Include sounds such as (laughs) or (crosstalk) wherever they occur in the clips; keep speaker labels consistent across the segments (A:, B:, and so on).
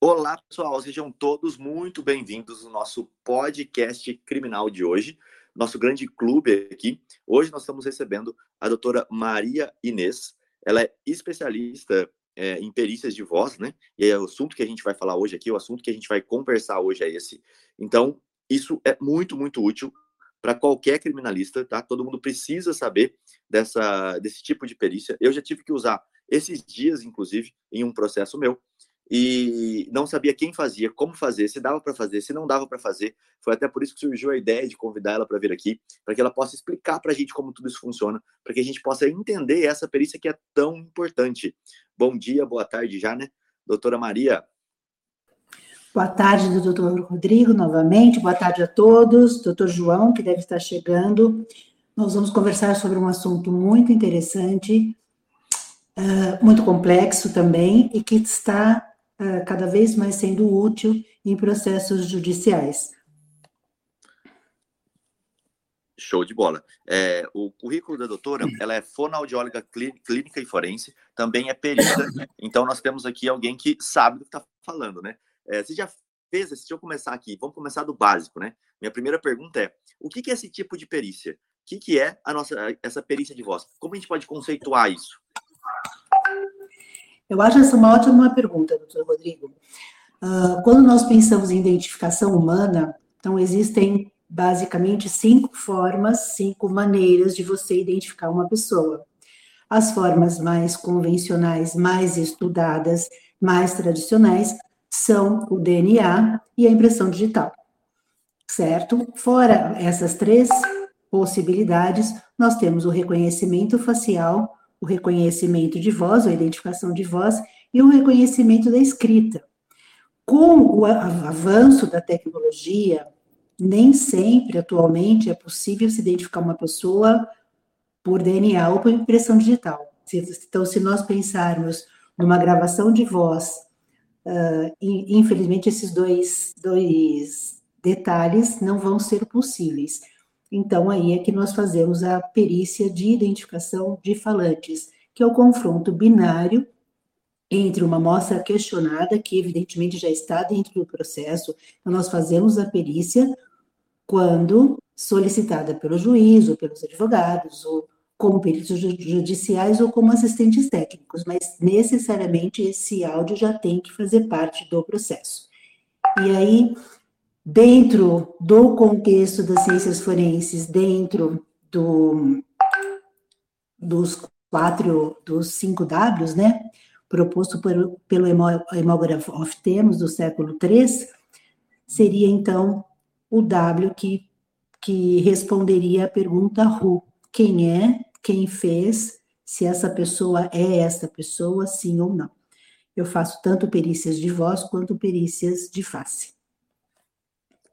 A: Olá, pessoal, sejam todos muito bem-vindos ao nosso podcast criminal de hoje, nosso grande clube aqui. Hoje nós estamos recebendo a doutora Maria Inês. Ela é especialista é, em perícias de voz, né? E é o assunto que a gente vai falar hoje aqui, o assunto que a gente vai conversar hoje é esse. Então, isso é muito, muito útil para qualquer criminalista, tá? Todo mundo precisa saber dessa, desse tipo de perícia. Eu já tive que usar esses dias, inclusive, em um processo meu e não sabia quem fazia, como fazer, se dava para fazer, se não dava para fazer. Foi até por isso que surgiu a ideia de convidar ela para vir aqui, para que ela possa explicar para a gente como tudo isso funciona, para que a gente possa entender essa perícia que é tão importante. Bom dia, boa tarde já, né? Doutora Maria.
B: Boa tarde, doutor Rodrigo, novamente. Boa tarde a todos. Doutor João, que deve estar chegando. Nós vamos conversar sobre um assunto muito interessante, uh, muito complexo também, e que está cada vez mais sendo útil em processos judiciais.
A: Show de bola. É, o currículo da doutora, ela é fonoaudióloga clínica e forense, também é perita, então nós temos aqui alguém que sabe do que está falando, né? É, você já fez, deixa eu começar aqui, vamos começar do básico, né? Minha primeira pergunta é, o que, que é esse tipo de perícia? O que, que é a nossa, essa perícia de voz? Como a gente pode conceituar isso?
B: Eu acho essa uma ótima pergunta, doutor Rodrigo. Uh, quando nós pensamos em identificação humana, então existem basicamente cinco formas, cinco maneiras de você identificar uma pessoa. As formas mais convencionais, mais estudadas, mais tradicionais, são o DNA e a impressão digital, certo? Fora essas três possibilidades, nós temos o reconhecimento facial, o reconhecimento de voz, a identificação de voz, e o reconhecimento da escrita. Com o avanço da tecnologia, nem sempre, atualmente, é possível se identificar uma pessoa por DNA ou por impressão digital. Então, se nós pensarmos numa gravação de voz, uh, infelizmente, esses dois, dois detalhes não vão ser possíveis. Então, aí é que nós fazemos a perícia de identificação de falantes, que é o confronto binário entre uma amostra questionada, que evidentemente já está dentro do processo, então nós fazemos a perícia quando solicitada pelo juiz ou pelos advogados, ou como peritos judiciais ou como assistentes técnicos, mas necessariamente esse áudio já tem que fazer parte do processo. E aí, dentro do contexto das ciências forenses, dentro do, dos quatro, dos cinco Ws, né, proposto por, pelo Hemograph of Temos do século III, seria então o W que, que responderia a pergunta who, quem é, quem fez, se essa pessoa é essa pessoa, sim ou não. Eu faço tanto perícias de voz quanto perícias de face.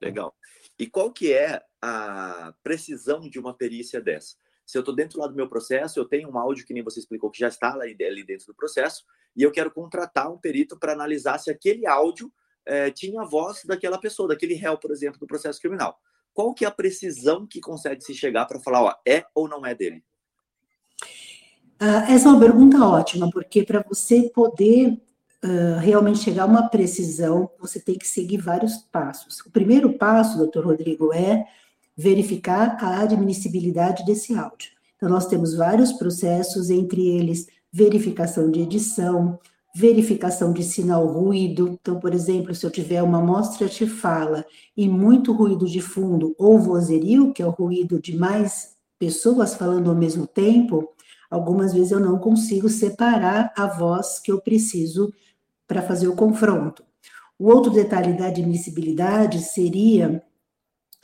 A: Legal. E qual que é a precisão de uma perícia dessa? Se eu estou dentro lá do meu processo, eu tenho um áudio que nem você explicou que já está ali dentro do processo, e eu quero contratar um perito para analisar se aquele áudio é, tinha a voz daquela pessoa, daquele réu, por exemplo, do processo criminal. Qual que é a precisão que consegue se chegar para falar, ó, é ou não é dele?
B: Uh, essa é uma pergunta ótima, porque para você poder realmente chegar a uma precisão, você tem que seguir vários passos. O primeiro passo, doutor Rodrigo, é verificar a admissibilidade desse áudio. Então, nós temos vários processos, entre eles verificação de edição, verificação de sinal ruído. Então, por exemplo, se eu tiver uma amostra de fala e muito ruído de fundo, ou vozerio, que é o ruído de mais pessoas falando ao mesmo tempo, algumas vezes eu não consigo separar a voz que eu preciso para fazer o confronto. O outro detalhe da admissibilidade seria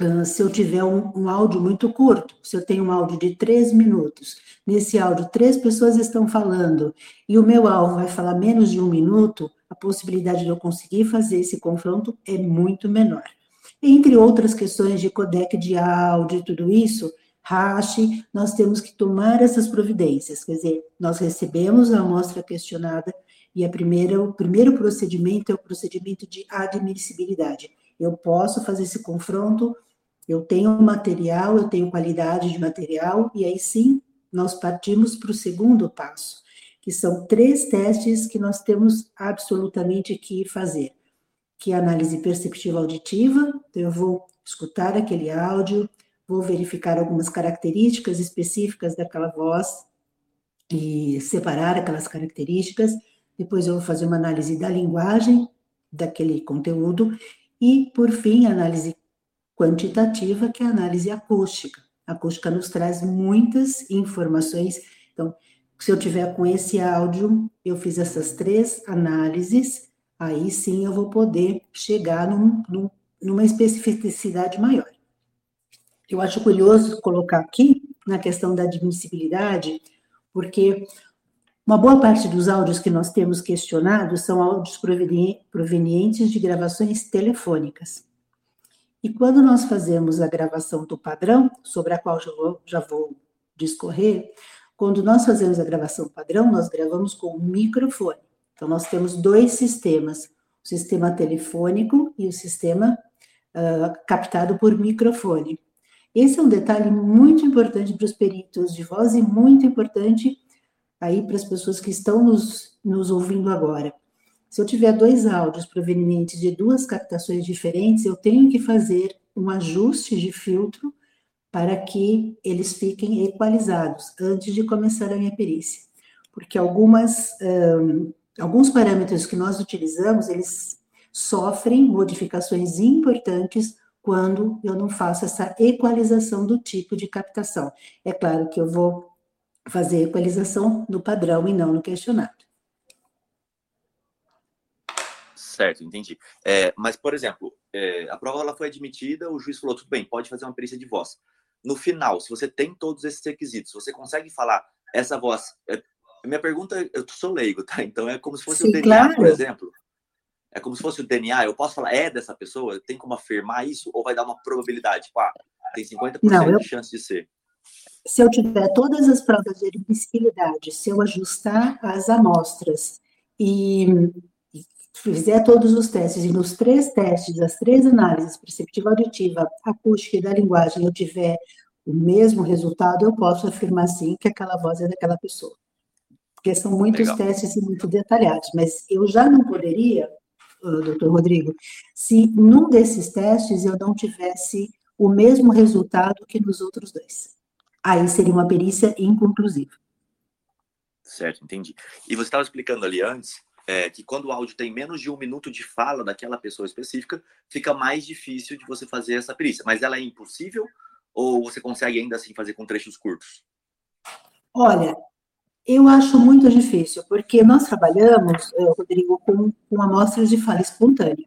B: uh, se eu tiver um, um, áudio muito curto, se eu tenho um áudio de três minutos, nesse áudio três pessoas estão falando e o meu alvo vai falar menos de um minuto, a possibilidade de eu conseguir fazer esse confronto é muito menor. Entre outras questões de codec de áudio e tudo isso, hash, nós temos que tomar essas providências, quer dizer, nós recebemos a amostra questionada, e a primeira, o primeiro procedimento é o procedimento de admissibilidade. Eu posso fazer esse confronto, eu tenho material, eu tenho qualidade de material, e aí sim nós partimos para o segundo passo, que são três testes que nós temos absolutamente que fazer. que é a análise perceptiva auditiva. Então, eu vou escutar aquele áudio, vou verificar algumas características específicas daquela voz e separar aquelas características. Depois eu vou fazer uma análise da linguagem daquele conteúdo e, por fim, análise quantitativa, que é a análise acústica. A acústica nos traz muitas informações. Então, se eu tiver com esse áudio, eu fiz essas três análises, aí sim eu vou poder chegar num, num, numa especificidade maior. Eu acho curioso colocar aqui, na questão da admissibilidade, porque uma boa parte dos áudios que nós temos questionado são áudios provenientes de gravações telefônicas. E quando nós fazemos a gravação do padrão, sobre a qual já vou, discorrer, quando nós fazemos a gravação padrão, nós gravamos com microfone. Então, nós temos dois sistemas, o sistema telefônico e o sistema uh, captado por microfone. Esse é um detalhe muito importante para os peritos de voz e muito importante aí para as pessoas que estão nos, nos ouvindo agora. Se eu tiver dois áudios provenientes de duas captações diferentes, eu tenho que fazer um ajuste de filtro para que eles fiquem equalizados antes de começar a minha perícia. Porque algumas, um, alguns parâmetros que nós utilizamos, eles sofrem modificações importantes quando eu não faço essa equalização do tipo de captação. É claro que eu vou fazer equalização no padrão e não no questionário.
A: Certo, entendi. É, mas, por exemplo, é, a prova ela foi admitida, o juiz falou, tudo bem, pode fazer uma perícia de voz. No final, se você tem todos esses requisitos, você consegue falar essa voz... É, minha pergunta, eu sou leigo, tá? Então é como se fosse Sim, o DNA, claro. por exemplo. É como se fosse o DNA, eu posso falar, é dessa pessoa? Tem como afirmar isso? Ou vai dar uma probabilidade? Tipo, ah, tem 50% não, eu... de chance de ser
B: se eu tiver todas as provas de admissibilidade, se eu ajustar as amostras e, fizer todos os testes, e nos três testes, as três análises, perceptiva auditiva, acústica e da linguagem, eu tiver o mesmo resultado, eu posso afirmar sim que aquela voz é daquela pessoa. Porque são muitos Legal. testes e muito detalhados, mas eu já não poderia, doutor Rodrigo, se num desses testes eu não tivesse o mesmo resultado que nos outros dois aí seria uma perícia inconclusiva.
A: Certo, entendi. E você estava explicando ali antes é, que quando o áudio tem menos de um minuto de fala daquela pessoa específica, fica mais difícil de você fazer essa perícia. Mas ela é impossível ou você consegue ainda assim fazer com trechos curtos?
B: Olha, eu acho muito difícil, porque nós trabalhamos, eh, Rodrigo, com, com amostras de fala espontânea.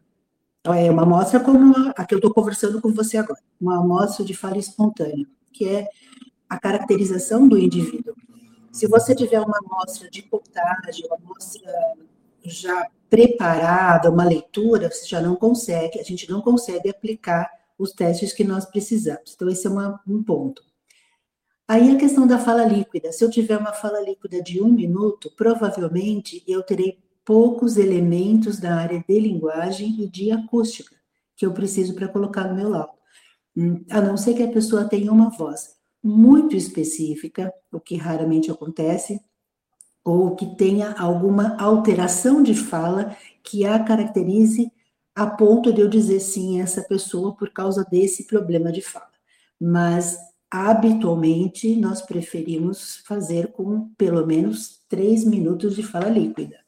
B: É uma amostra como a que eu estou conversando com você agora, uma amostra de fala espontânea, que é a caracterização do indivíduo. Se você tiver uma amostra de contagem, uma amostra já preparada, uma leitura, você já não consegue, a gente não consegue aplicar os testes que nós precisamos. Então, esse é uma, um ponto. Aí a questão da fala líquida. Se eu tiver uma fala líquida de um minuto, provavelmente eu terei poucos elementos da área de linguagem e de acústica que eu preciso para colocar no meu laudo. Hum, a não ser que a pessoa tenha uma voz muito específica, o que raramente acontece, ou que tenha alguma alteração de fala que a caracterize a ponto de eu dizer sim a essa pessoa por causa desse problema de fala. Mas habitualmente nós preferimos fazer com pelo menos três minutos de fala líquida.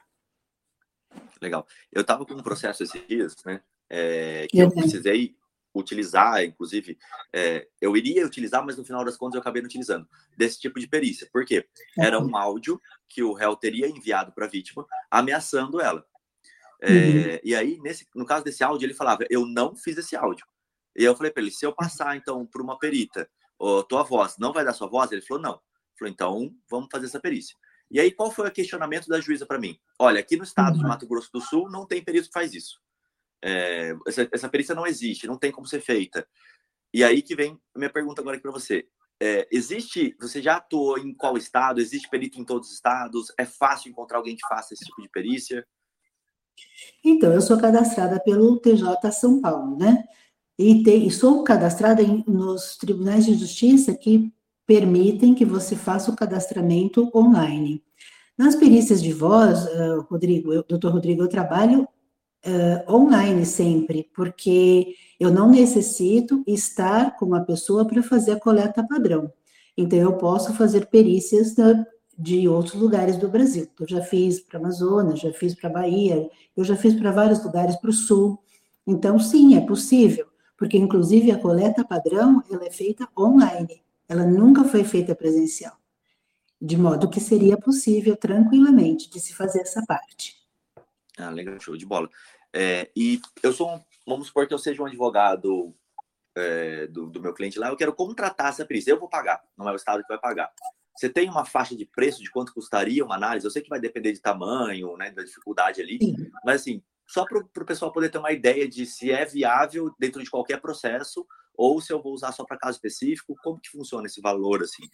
A: Legal. Eu estava com um processo esses dias, né? É, que eu precisei utilizar, inclusive, é, eu iria utilizar, mas no final das contas eu acabei não utilizando, desse tipo de perícia. Por quê? Era um áudio que o réu teria enviado para a vítima, ameaçando ela. É, uhum. E aí, nesse, no caso desse áudio, ele falava: Eu não fiz esse áudio. E eu falei para ele: Se eu passar, então, por uma perita, oh, tua voz não vai dar sua voz? Ele falou: Não. Falou: Então, vamos fazer essa perícia. E aí, qual foi o questionamento da juíza para mim? Olha, aqui no estado uhum. de Mato Grosso do Sul não tem perito que faz isso. É, essa, essa, perícia não existe, não tem como ser feita. E aí que vem a minha pergunta agora aqui para você. É, existe, você já atuou em qual estado? Existe perito em todos os estados? É fácil encontrar alguém que faça esse tipo de perícia?
B: Então, eu sou cadastrada pelo TJ São Paulo, né? E, e sou cadastrada em, nos tribunais de justiça que permitem que você faça o cadastramento online. Nas perícias de voz, uh, Rodrigo, eu, doutor Rodrigo, eu trabalho uh, online sempre, porque eu não necessito estar com uma pessoa para fazer a coleta padrão. Então, eu posso fazer perícias da, de outros lugares do Brasil. Eu já fiz para Amazonas, já fiz para Bahia, eu já fiz para vários lugares para o Sul. Então, sim, é possível, porque inclusive a coleta padrão ela é feita online, ela nunca foi feita presencial, de modo que seria possível tranquilamente de se fazer essa parte.
A: Ah, legal, show de bola. É, e eu sou, um, vamos supor que eu seja um advogado é, do, do, meu cliente lá, eu quero contratar essa perícia, eu vou pagar, não é o Estado que vai pagar. Você tem uma faixa de preço de quanto custaria uma análise? Eu sei que vai depender de tamanho, né, da dificuldade ali, Sim. mas assim, só para o pessoal poder ter uma ideia de se é viável dentro de qualquer processo ou se eu vou usar só para caso específico, como que funciona esse valor assim?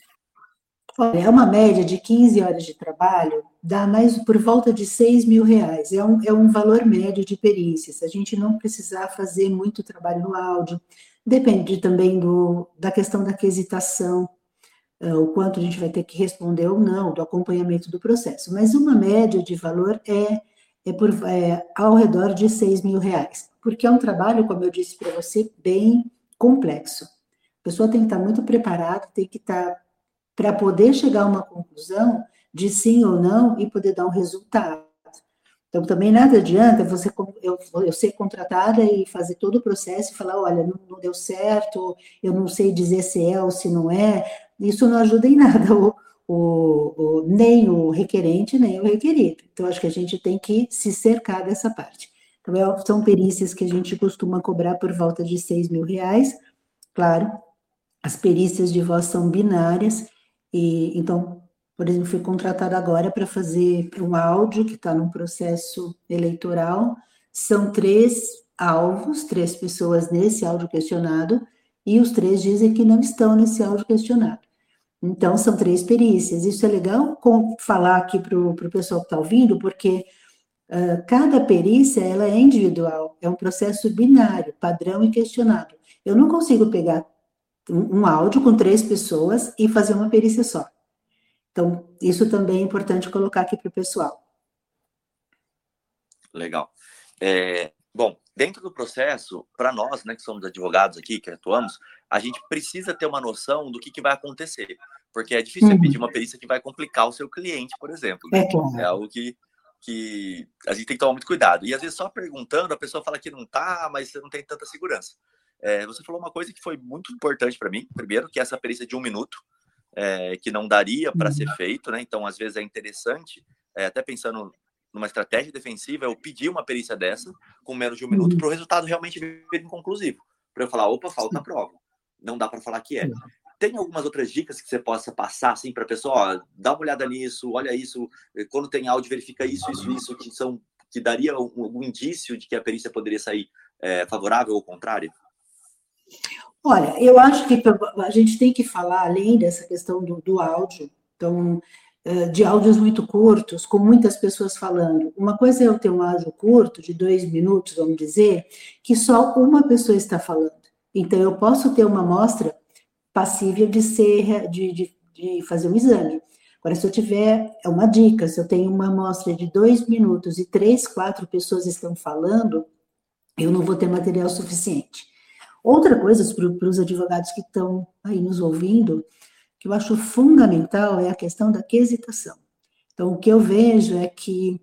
B: Olha, é uma média de 15 horas de trabalho, dá mais por volta de 6 mil reais. É um, é um valor médio de perícia. Se a gente não precisar fazer muito trabalho no áudio, depende também do, da questão da quesitação, uh, o quanto a gente vai ter que responder ou não, do acompanhamento do processo. Mas uma média de valor é, é, por, é ao redor de 6 mil reais, porque é um trabalho, como eu disse para você, bem complexo. A pessoa tem que estar muito preparada, tem que estar para poder chegar a uma conclusão de sim ou não e poder dar um resultado. Então, também nada adianta você eu, eu ser contratada e fazer todo o processo e falar, olha, não, não, deu certo, eu não sei dizer se é ou se não é. Isso não ajuda em nada o, o, o, nem o requerente, nem o requerido. Então, acho que a gente tem que se cercar dessa parte. Então, é, são perícias que a gente costuma cobrar por volta de 6 mil reais. Claro, as perícias de voz são binárias, e então, por exemplo, fui contratada agora para fazer um áudio que está num processo eleitoral. São três alvos, três pessoas nesse áudio questionado, e os três dizem que não estão nesse áudio questionado. Então, são três perícias. Isso é legal falar aqui para o pessoal que está ouvindo, porque uh, cada perícia ela é individual, é um processo binário, padrão e questionado. Eu não consigo pegar um áudio com três pessoas e fazer uma perícia só. Então, isso também é importante colocar aqui para o pessoal.
A: Legal. É, bom, dentro do processo, para nós, né, que somos advogados aqui, que atuamos, a gente precisa ter uma noção do que, que vai acontecer. Porque é difícil uhum. pedir uma perícia que vai complicar o seu cliente, por exemplo. Né? É, claro. é algo que, que a gente tem que tomar muito cuidado. E às vezes só perguntando, a pessoa fala que não tá, mas você não tem tanta segurança. É, você falou uma coisa que foi muito importante para mim. Primeiro, que essa perícia de um minuto, é, que não daria para ser uhum. feito, né? Então, às vezes é interessante, é, até pensando numa estratégia defensiva, eu pedir uma perícia dessa com menos de um minuto para o resultado realmente vir inconclusivo. Para eu falar, opa, falta a prova. Não dá para falar que é. Tem algumas outras dicas que você possa passar assim para a pessoa, ó, dá uma olhada nisso, olha isso, quando tem áudio verifica isso, isso, isso, que são que daria um, um indício de que a perícia poderia sair é, favorável ou contrária?
B: Olha, eu acho que a gente tem que falar, além dessa questão do, do áudio, então, eh, de áudios muito curtos, com muitas pessoas falando. Uma coisa é eu ter um áudio curto, de dois minutos, vamos dizer, que só uma pessoa está falando. Então, eu posso ter uma amostra passível de ser, de, de, de fazer um exame. Agora, se eu tiver, é uma dica, se eu tenho uma amostra de dois minutos e três, quatro pessoas estão falando, eu não vou ter material suficiente. Outra coisa para os advogados que estão aí nos ouvindo, que eu acho fundamental é a questão da quesitação. Então, o que eu vejo é que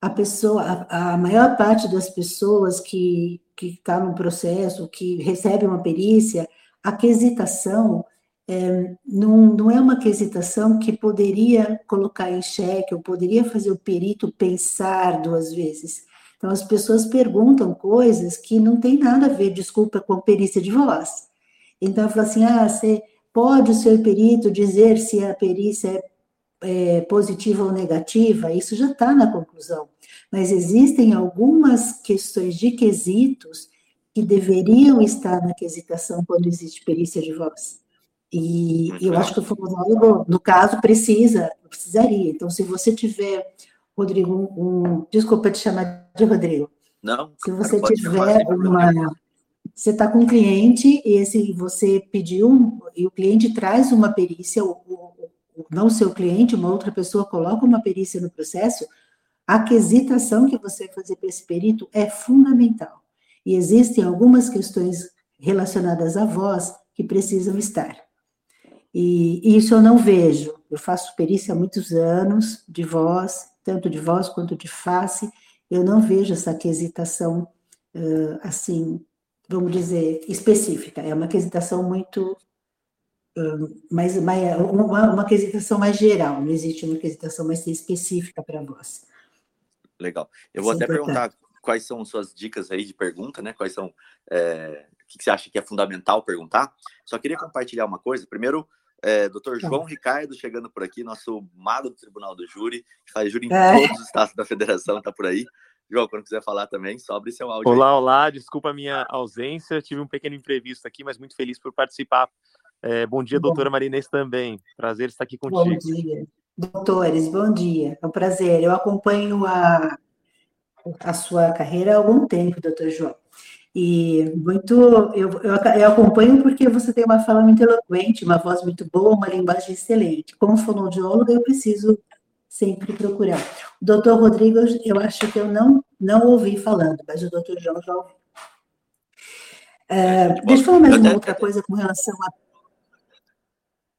B: a pessoa, a, a maior parte das pessoas que está no processo, que recebe uma perícia, a quesitação é, não, não é uma quesitação que poderia colocar em xeque, ou poderia fazer o perito pensar duas vezes. Então, as pessoas perguntam coisas que não tem nada a ver, desculpa, com a perícia de voz. Então, fala assim: ah, você pode o seu perito dizer se a perícia é, é positiva ou negativa? Isso já está na conclusão. Mas existem algumas questões de quesitos que deveriam estar na quesitação quando existe perícia de voz. E eu acho que o fonoaudiólogo, no caso, precisa, precisaria. Então, se você tiver Rodrigo, um, um, desculpa te chamar de Rodrigo.
A: Não.
B: Se você tiver uma, você está com um cliente e esse você pediu e o cliente traz uma perícia, ou, ou, não o seu cliente, uma outra pessoa coloca uma perícia no processo, a aquisitação que você vai fazer para esse perito é fundamental. E existem algumas questões relacionadas à voz que precisam estar. E isso eu não vejo. Eu faço perícia há muitos anos de voz, tanto de voz quanto de face. Eu não vejo essa quesitação assim, vamos dizer, específica. É uma quesitação muito mais, mais uma, uma quesitação mais geral. Não existe uma quesitação mais específica para voz.
A: Legal. Eu vou Isso até é perguntar quais são suas dicas aí de pergunta, né? Quais são é, o que você acha que é fundamental perguntar. Só queria compartilhar uma coisa. Primeiro, é, doutor tá. João Ricardo chegando por aqui, nosso mago do Tribunal do Júri, que faz júri em é. todos os estados da federação, está por aí. João, quando quiser falar também, sobre seu áudio.
C: Olá, aí. olá, desculpa a minha ausência, tive um pequeno imprevisto aqui, mas muito feliz por participar. É, bom dia, bom. doutora Marinês também. Prazer estar aqui contigo.
B: Bom dia. Doutores, bom dia. É um prazer. Eu acompanho a, a sua carreira há algum tempo, doutor João. E muito, eu, eu, eu, acompanho porque você tem uma fala muito eloquente, uma voz muito boa, uma linguagem excelente. Como fonoaudióloga, eu preciso sempre procurar. O doutor Rodrigo, eu acho que eu não, não ouvi falando, mas o doutor João já ouviu. É, deixa eu falar mais uma outra coisa com relação a.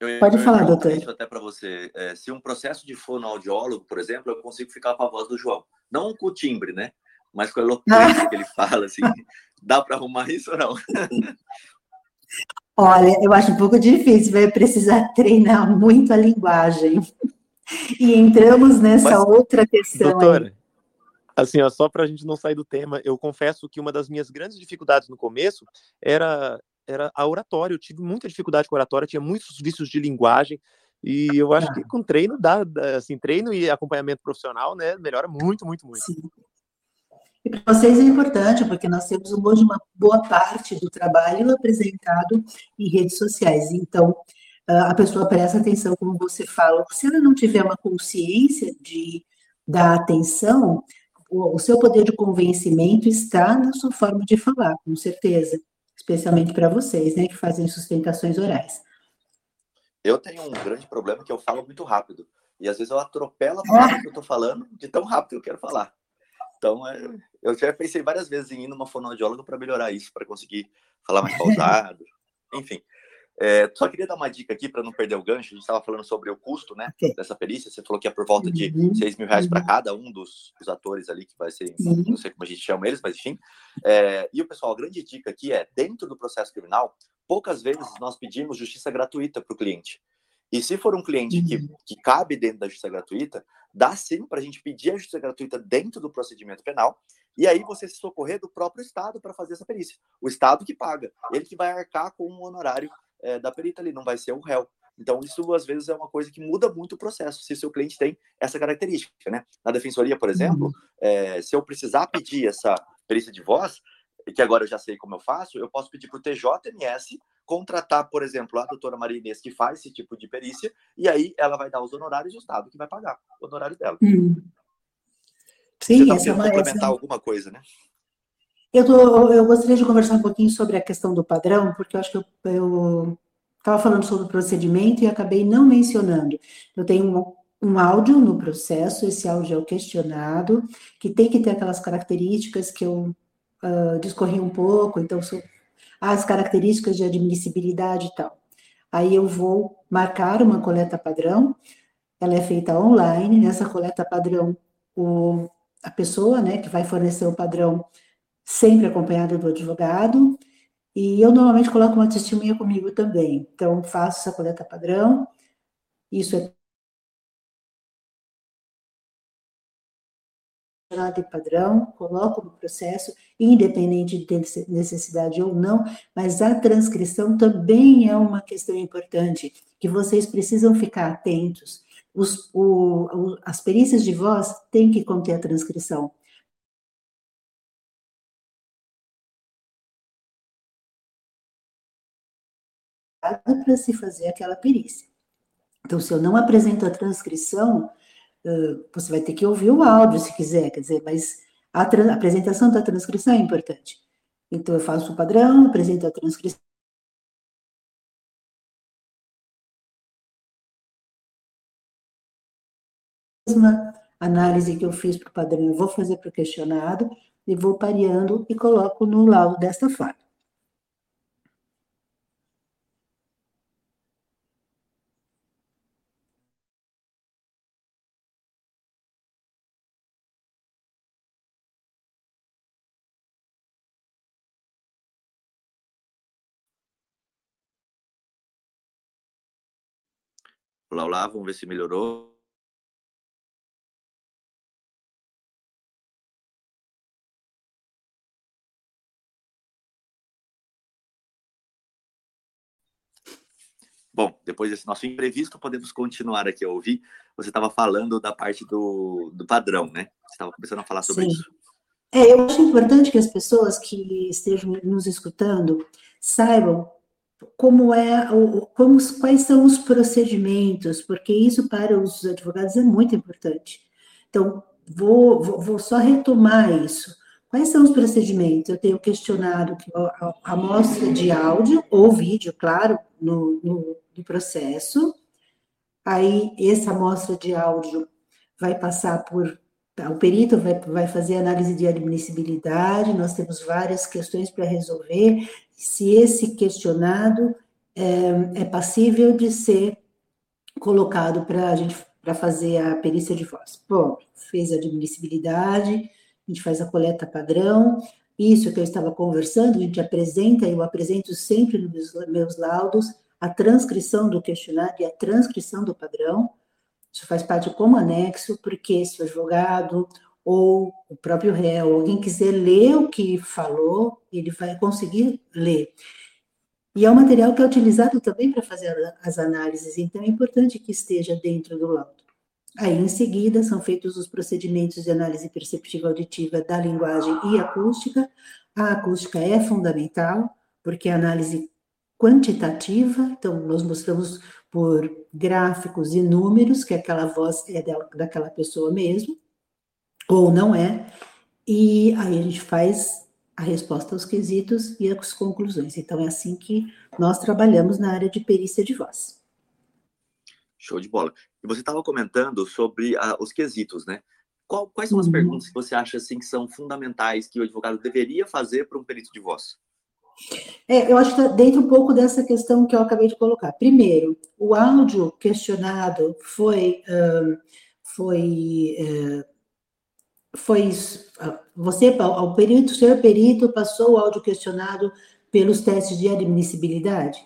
A: Eu, Pode falar, doutor. até para você. É, se um processo de fonoaudiólogo, por exemplo, eu consigo ficar com a voz do João. Não com o timbre, né? Mas com a (laughs) eloquência ah. que ele fala, assim. Dá para arrumar isso ou não?
B: Olha, eu acho um pouco difícil, vai precisar treinar muito a linguagem. E entramos nessa Mas, outra questão. Doutora, aí.
C: assim, ó, só para a gente não sair do tema, eu confesso que uma das minhas grandes dificuldades no começo era, era a oratória. Eu tive muita dificuldade com a oratória, tinha muitos vícios de linguagem. E eu acho ah. que com treino dá, assim, treino e acompanhamento profissional, né, melhora muito, muito, muito. Sim.
B: E para vocês é importante, porque nós temos hoje uma boa parte do trabalho apresentado em redes sociais. Então, a pessoa presta atenção, como você fala. Se ela não tiver uma consciência de da atenção, o, o seu poder de convencimento está na sua forma de falar, com certeza. Especialmente para vocês, né, que fazem sustentações orais.
A: Eu tenho um grande problema que eu falo muito rápido. E às vezes eu atropelo a palavra que eu estou falando de tão rápido que eu quero falar. Então, é, eu já pensei várias vezes em ir numa fonoaudióloga para melhorar isso, para conseguir falar mais pausado. (laughs) Enfim. É, só queria dar uma dica aqui para não perder o gancho. A gente estava falando sobre o custo né, okay. dessa perícia. Você falou que é por volta de uhum. 6 mil reais para uhum. cada um dos, dos, atores ali, que vai ser, uhum. não sei como a gente chama eles, mas enfim. É, e o pessoal, a grande dica aqui é: dentro do processo criminal, poucas vezes nós pedimos justiça gratuita para o cliente. E se for um cliente que, uhum. que cabe dentro da justiça gratuita, dá sim para a gente pedir a justiça gratuita dentro do procedimento penal e aí você se socorrer do próprio Estado para fazer essa perícia. O Estado que paga, ele que vai arcar com o honorário é, da perita ali, não vai ser o réu. Então, isso às vezes é uma coisa que muda muito o processo, se o seu cliente tem essa característica, né? Na defensoria, por exemplo, uhum. é, se eu precisar pedir essa perícia de voz, que agora eu já sei como eu faço, eu posso pedir para o TJMS contratar, por exemplo, a doutora Maria Inês, que faz esse tipo de perícia, e aí ela vai dar os honorários e o Estado que vai pagar o honorário dela. Hum.
B: Sim,
A: Você essa é complementar essa... alguma coisa, né?
B: Eu, tô, eu gostaria de conversar um pouquinho sobre a questão do padrão, porque eu acho que eu estava falando sobre o procedimento e acabei não mencionando. Eu tenho um, um áudio no processo, esse áudio é o questionado, que tem que ter aquelas características que eu uh, discorri um pouco, então são as características de admissibilidade e tal. Aí eu vou marcar uma coleta padrão, ela é feita online, nessa coleta padrão, o, a pessoa, né, que vai fornecer o padrão, sempre acompanhada do advogado, e eu normalmente coloco uma testemunha comigo também. Então, faço essa coleta padrão, isso é de padrão, coloco no processo, independente de ter necessidade ou não, mas a transcrição também é uma questão importante, que vocês precisam ficar atentos. Os, o, o, as perícias de voz têm que conter a transcrição. para se fazer aquela perícia. Então, se eu não apresento a transcrição, você vai ter que ouvir o áudio se quiser, quer dizer, mas a, apresentação da transcrição é importante. Então, eu faço o padrão, apresento a transcrição. Análise que eu fiz para o padrão, eu vou fazer para o questionado, e vou pareando e coloco no laudo desta forma.
A: Olá, olá, vamos ver se melhorou. Bom, depois desse nosso imprevisto, podemos continuar aqui a ouvir. Você estava falando da parte do, do padrão, né? Você estava começando a falar sobre Sim. isso.
B: É, eu acho importante que as pessoas que estejam nos escutando saibam como é, como, quais são os procedimentos, porque isso para os advogados é muito importante. Então, vou, vou, vou só retomar isso. Quais são os procedimentos? Eu tenho questionado que a amostra de áudio ou vídeo, claro, no, no, no processo. Aí, essa amostra de áudio vai passar por. O perito vai, vai fazer análise de admissibilidade, nós temos várias questões para resolver. Se esse questionado é, é passível de ser colocado para a gente para fazer a perícia de voz. Bom, fez a admissibilidade, a gente faz a coleta padrão, isso que eu estava conversando, a gente apresenta, eu apresento sempre nos meus laudos, a transcrição do questionário e a transcrição do padrão. Isso faz parte como anexo, porque se o advogado ou o próprio réu, alguém quiser ler o que falou, ele vai conseguir ler. E é um material que é utilizado também para fazer as análises, então é importante que esteja dentro do laudo. Aí, em seguida, são feitos os procedimentos de análise perceptiva auditiva da linguagem e acústica. A acústica é fundamental, porque é análise quantitativa, então, nós mostramos por gráficos e números que aquela voz é dela, daquela pessoa mesmo, ou não é, e aí a gente faz a resposta aos quesitos e as conclusões. Então, é assim que nós trabalhamos na área de perícia de voz.
A: Show de bola. E você estava comentando sobre uh, os quesitos, né? Qual, quais são as uhum. perguntas que você acha assim que são fundamentais que o advogado deveria fazer para um perito de voz?
B: É, eu acho que está dentro um pouco dessa questão que eu acabei de colocar. Primeiro, o áudio questionado foi um, foi uh, foi você ao perito, senhor perito passou o áudio questionado pelos testes de admissibilidade?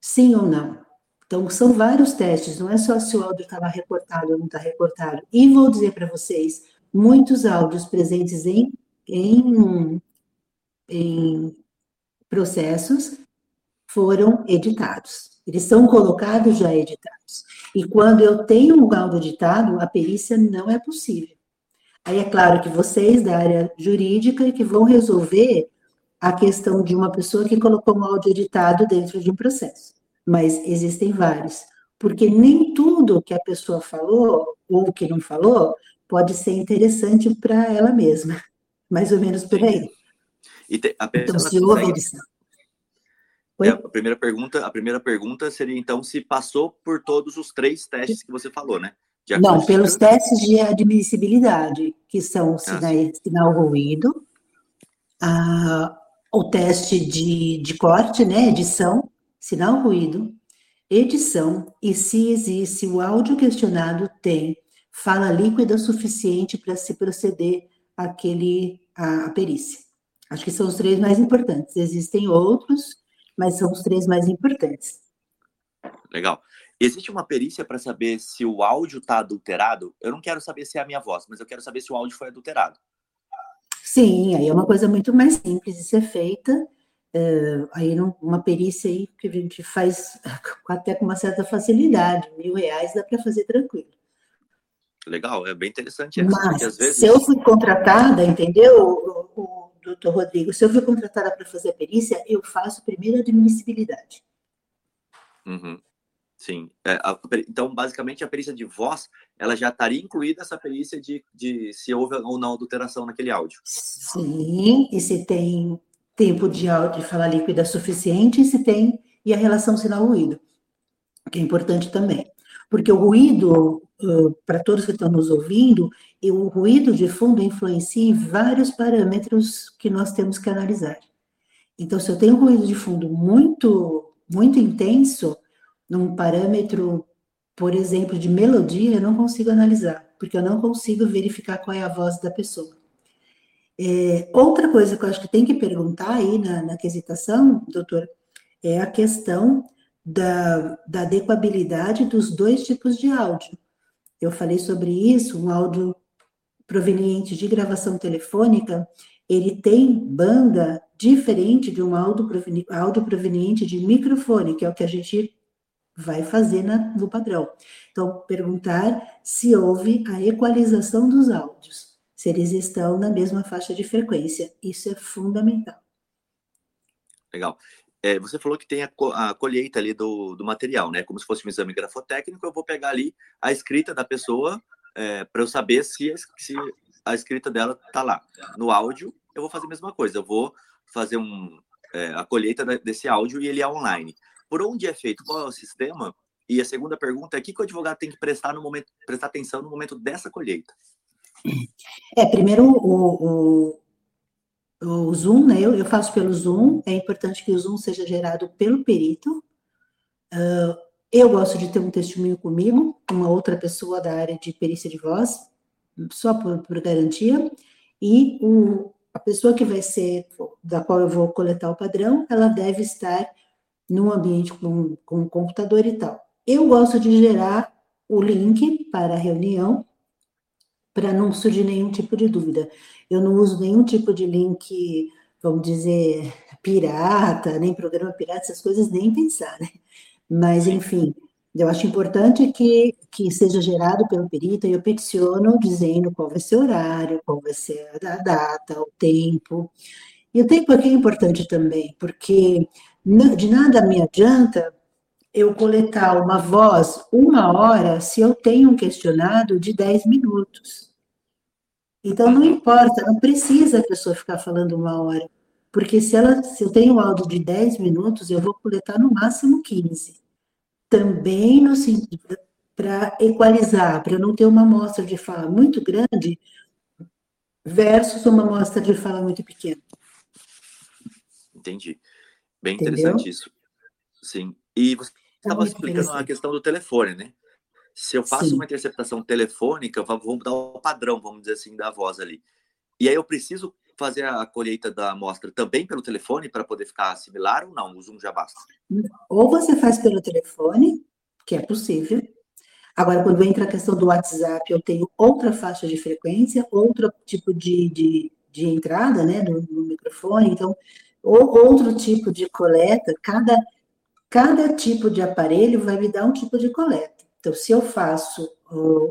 B: Sim ou não? Então, são vários testes, não é só se o áudio estava recortado ou não está recortado. E vou dizer para vocês, muitos áudios presentes em, em, em processos foram editados. Eles são colocados já editados. E quando eu tenho um áudio editado, a perícia não é possível. Aí é claro que vocês da área jurídica que vão resolver a questão de uma pessoa que colocou um áudio editado dentro de um processo mas existem vários. Porque nem tudo que a pessoa falou ou que não falou pode ser interessante para ela mesma. Mais ou menos por aí.
A: Te, então, se houve edição. É, a primeira pergunta, a primeira pergunta seria então se passou por todos os três testes que você falou, né?
B: Não, pelos testes de admissibilidade, que são o sinal, ah, sinal ruído, a, o teste de, de corte, né, edição, sinal ruído, edição e se existe o áudio questionado tem fala líquida suficiente para se proceder àquele, à perícia. Acho que são os três mais importantes. Existem outros, mas são os três mais importantes.
A: Legal. Existe uma perícia para saber se o áudio está adulterado? Eu não quero saber se é a minha voz, mas eu quero saber se o áudio foi adulterado.
B: Sim, aí é uma coisa muito mais simples de ser feita. Uh, aí uma perícia aí que a gente faz (laughs) até com uma certa facilidade, mil reais dá para fazer tranquilo.
A: Legal, é bem interessante. Essa,
B: Mas vezes... se eu fui contratada, entendeu, o, o, doutor Rodrigo, se eu fui contratada para fazer a perícia, eu faço primeiro a admissibilidade.
A: Uhum. Sim. É, a, então, basicamente, a perícia de voz, ela já estaria incluída essa perícia de, de se houve ou não adulteração naquele áudio.
B: Sim, e se tem tempo de, de fala líquida suficiente e se tem e a relação sinal-ruído, que é importante também. Porque o ruído, para todos que estão nos ouvindo, o ruído de fundo influencia em vários parâmetros que nós temos que analisar. Então, se eu tenho um ruído de fundo muito, muito intenso, num parâmetro, por exemplo, de melodia, eu não consigo analisar, porque eu não consigo verificar qual é a voz da pessoa. É, outra coisa que eu acho que tem que perguntar aí na, na quesitação, doutor, é a questão da, da adequabilidade dos dois tipos de áudio. Eu falei sobre isso, um áudio proveniente de gravação telefônica, ele tem banda diferente de um áudio proveniente, áudio proveniente de microfone, que é o que a gente vai fazer na, no padrão. Então, perguntar se houve a equalização dos áudios se eles estão na mesma faixa de frequência. Isso é fundamental.
A: Legal. É, você falou que tem a, a, colheita ali do, do material, né? Como se fosse um exame grafotécnico, eu vou pegar ali a escrita da pessoa é, para eu saber se, se a escrita dela está lá. No áudio, eu vou fazer a mesma coisa. Eu vou fazer um, é, a colheita desse áudio e ele é online. Por onde é feito? Qual é o sistema? E a segunda pergunta é o que, o advogado tem que prestar no momento, prestar atenção no momento dessa colheita?
B: É, primeiro o, o Zoom, né? Eu, eu, faço pelo Zoom, é importante que o Zoom seja gerado pelo perito. Uh, eu gosto de ter um testemunho comigo, uma outra pessoa da área de perícia de voz, só por, por garantia, e o, a pessoa que vai ser, da qual eu vou coletar o padrão, ela deve estar num ambiente com, com computador e tal. Eu gosto de gerar o link para a reunião para não surgir nenhum tipo de dúvida. Eu não uso nenhum tipo de link, vamos dizer, pirata, nem programa pirata, essas coisas, nem pensar, né? Mas, enfim, eu acho importante que, que seja gerado pelo perito e eu peticiono dizendo qual vai ser o horário, qual vai ser a data, o tempo. E o tempo aqui é importante também, porque de nada me adianta eu coletar uma voz uma hora se eu tenho um questionado de 10 minutos. Então não importa, não precisa a pessoa ficar falando uma hora. Porque se, ela, se eu tenho um áudio de 10 minutos, eu vou coletar no máximo 15. Também no sentido para equalizar, para não ter uma amostra de fala muito grande versus uma amostra de fala muito pequena.
A: Entendi. Bem Entendeu? interessante isso. Sim. E você estava explicando a questão do telefone, né? Se eu faço Sim. uma interceptação telefônica, vamos dar o padrão, vamos dizer assim, da voz ali. E aí eu preciso fazer a colheita da amostra também pelo telefone para poder ficar similar ou não? O Zoom já basta?
B: Ou você faz pelo telefone, que é possível. Agora, quando entra a questão do WhatsApp, eu tenho outra faixa de frequência, outro tipo de, de, de entrada né, no, no microfone, então, ou, outro tipo de coleta, cada Cada tipo de aparelho vai me dar um tipo de coleta. Então, se eu faço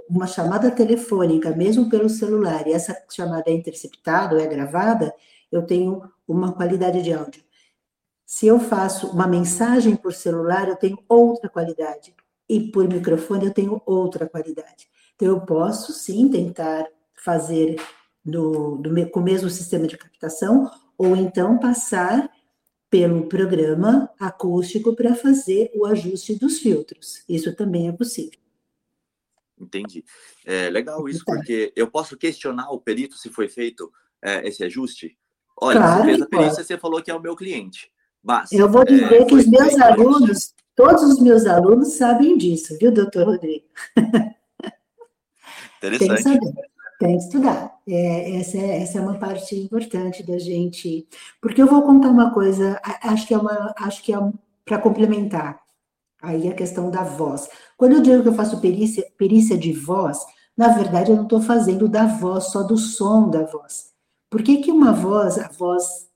B: uma chamada telefônica, mesmo pelo celular, e essa chamada é interceptada ou é gravada, eu tenho uma qualidade de áudio. Se eu faço uma mensagem por celular, eu tenho outra qualidade. E por microfone, eu tenho outra qualidade. Então, eu posso sim tentar fazer no, do, com o mesmo sistema de captação, ou então passar pelo programa acústico para fazer o ajuste dos filtros. Isso também é possível.
A: Entendi. É legal isso, porque eu posso questionar o perito se foi feito é, esse ajuste? Olha, claro, você fez a perícia, você falou que é o meu cliente. Mas,
B: eu vou dizer é, que os meus alunos, todos os meus alunos sabem disso, viu, doutor Rodrigo?
A: Interessante. (laughs) Tem que saber.
B: Tem que estudar. É, essa, é, essa é uma parte importante da gente. Porque eu vou contar uma coisa, acho que é uma, acho que é para complementar aí a questão da voz. Quando eu digo que eu faço perícia, perícia de voz, na verdade eu não estou fazendo da voz, só do som da voz. Por que, que uma voz, a voz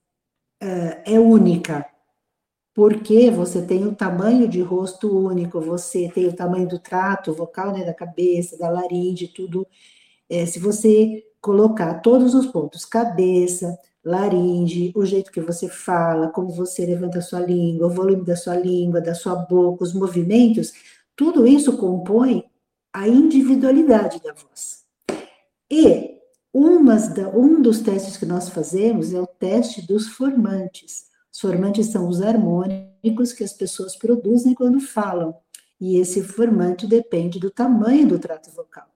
B: uh, é única? Porque você tem o tamanho de rosto único, você tem o tamanho do trato vocal, né, da cabeça, da laringe, tudo é, se você colocar todos os pontos, cabeça, laringe, o jeito que você fala, como você levanta a sua língua, o volume da sua língua, da sua boca, os movimentos, tudo isso compõe a individualidade da voz. E da, um dos testes que nós fazemos é o teste dos formantes. Os formantes são os harmônicos que as pessoas produzem quando falam. E esse formante depende do tamanho do trato vocal,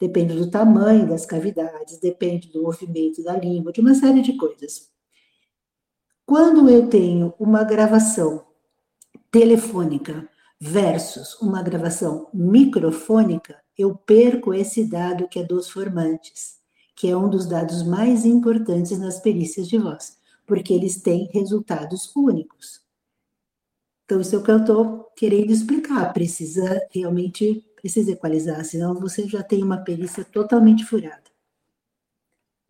B: depende do tamanho das cavidades, depende do movimento da língua, de uma série de coisas. Quando eu tenho uma gravação telefônica versus uma gravação microfônica, eu perco esse dado que é dos formantes, que é um dos dados mais importantes nas perícias de voz, porque eles têm resultados únicos. Então, isso é o que eu estou querendo explicar. Precisa realmente precisa equalizar, senão você já tem uma perícia totalmente furada.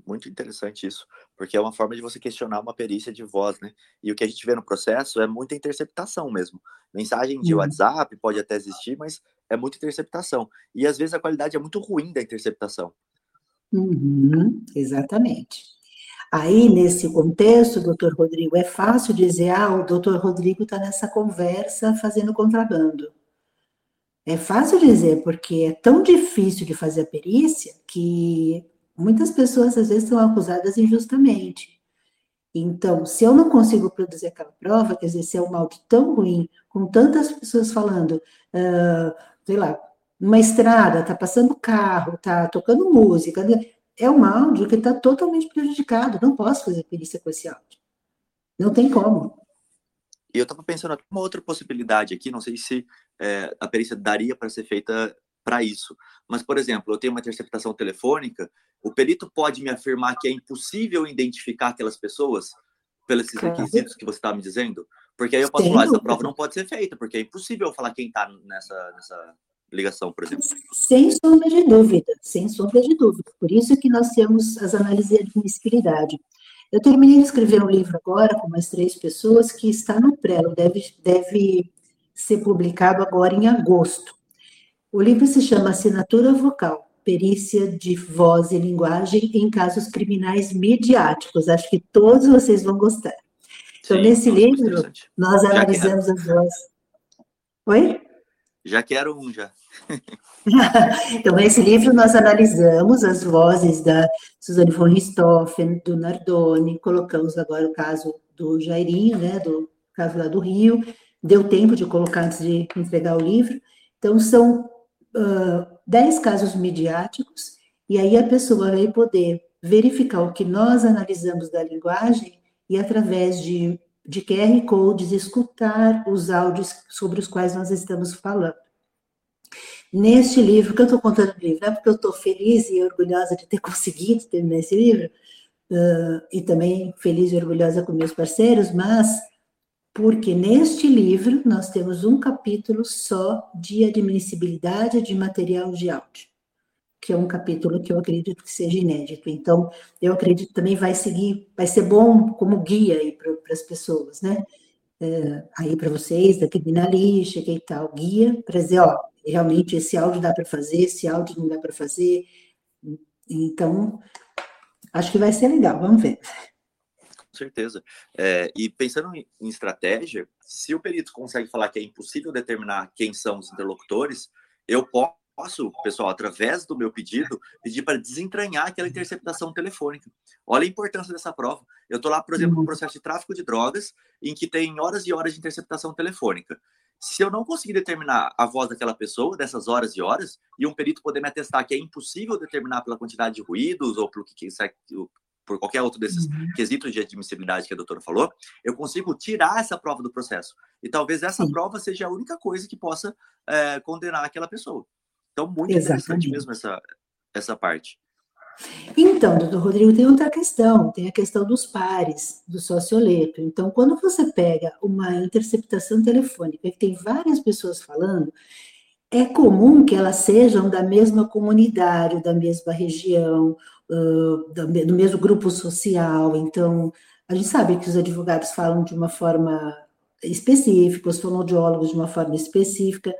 A: Muito interessante isso, porque é uma forma de você questionar uma perícia de voz, né? E o que a gente vê no processo é muita interceptação mesmo. Mensagem de uhum. WhatsApp pode até existir, mas é muita interceptação. E às vezes a qualidade é muito ruim da interceptação.
B: Uhum, exatamente. Aí, nesse contexto, doutor Rodrigo, é fácil dizer, ah, o doutor Rodrigo está nessa conversa fazendo contrabando. É fácil dizer, porque é tão difícil de fazer a perícia que muitas pessoas, às vezes, são acusadas injustamente. Então, se eu não consigo produzir aquela prova, quer dizer, se é um áudio tão ruim, com tantas pessoas falando, uh, sei lá, numa estrada, tá passando carro, tá tocando música, é um áudio que está totalmente prejudicado. Não posso fazer perícia com esse áudio. Não tem como.
A: E eu estava pensando uma outra possibilidade aqui, não sei se é, a perícia daria para ser feita para isso. Mas, por exemplo, eu tenho uma interceptação telefônica, o perito pode me afirmar que é impossível identificar aquelas pessoas pelos claro. requisitos que você está me dizendo? Porque aí eu posso Sem falar, essa prova não pode ser feita, porque é impossível eu falar quem está nessa, nessa ligação, por exemplo?
B: Sem sombra de dúvida, sem sombra de dúvida. Por isso que nós temos as análises de admissibilidade. Eu terminei de escrever um livro agora com mais três pessoas que está no prelo, deve, deve ser publicado agora em agosto. O livro se chama Assinatura Vocal, Perícia de Voz e Linguagem em Casos Criminais Midiáticos. Acho que todos vocês vão gostar. Então, Sim, nesse livro, nós analisamos as vozes. Oi?
A: Já quero um, já. (laughs)
B: então, nesse livro nós analisamos as vozes da Suzane von Richthofen, do Nardoni, colocamos agora o caso do Jairinho, né, do caso lá do Rio, deu tempo de colocar antes de entregar o livro. Então, são uh, dez casos midiáticos, e aí a pessoa vai poder verificar o que nós analisamos da linguagem e, através de de QR Codes, escutar os áudios sobre os quais nós estamos falando. Neste livro, que eu estou contando o livro, não é porque eu estou feliz e orgulhosa de ter (laughs) conseguido terminar esse livro, uh, e também feliz e orgulhosa com meus parceiros, mas porque neste livro nós temos um capítulo só de admissibilidade de material de áudio que é um capítulo que eu acredito que seja inédito. Então, eu acredito também vai seguir, vai ser bom como guia aí para as pessoas, né? É, aí para vocês, da criminalística e tal, guia para dizer, ó, realmente esse áudio dá para fazer, esse áudio não dá para fazer. Então, acho que vai ser legal, vamos ver.
A: Com certeza. É, e pensando em, em estratégia, se o perito consegue falar que é impossível determinar quem são os interlocutores, eu posso posso, pessoal, através do meu pedido, pedir para desentranhar aquela interceptação telefônica. Olha a importância dessa prova. Eu estou lá, por exemplo, no uhum. processo de tráfico de drogas, em que tem horas e horas de interceptação telefônica. Se eu não conseguir determinar a voz daquela pessoa, dessas horas e horas, e um perito poder me atestar que é impossível determinar pela quantidade de ruídos ou pelo que, por qualquer outro desses uhum. quesitos de admissibilidade que a doutora falou, eu consigo tirar essa prova do processo. E talvez essa prova seja a única coisa que possa é, condenar aquela pessoa. Então, muito Exatamente. interessante mesmo essa, essa parte.
B: Então, doutor Rodrigo, tem outra questão, tem a questão dos pares, do socioleto. Então, quando você pega uma interceptação telefônica que tem várias pessoas falando, é comum que elas sejam da mesma comunidade, da mesma região, do mesmo grupo social. Então, a gente sabe que os advogados falam de uma forma específica, os fonoaudiólogos de uma forma específica.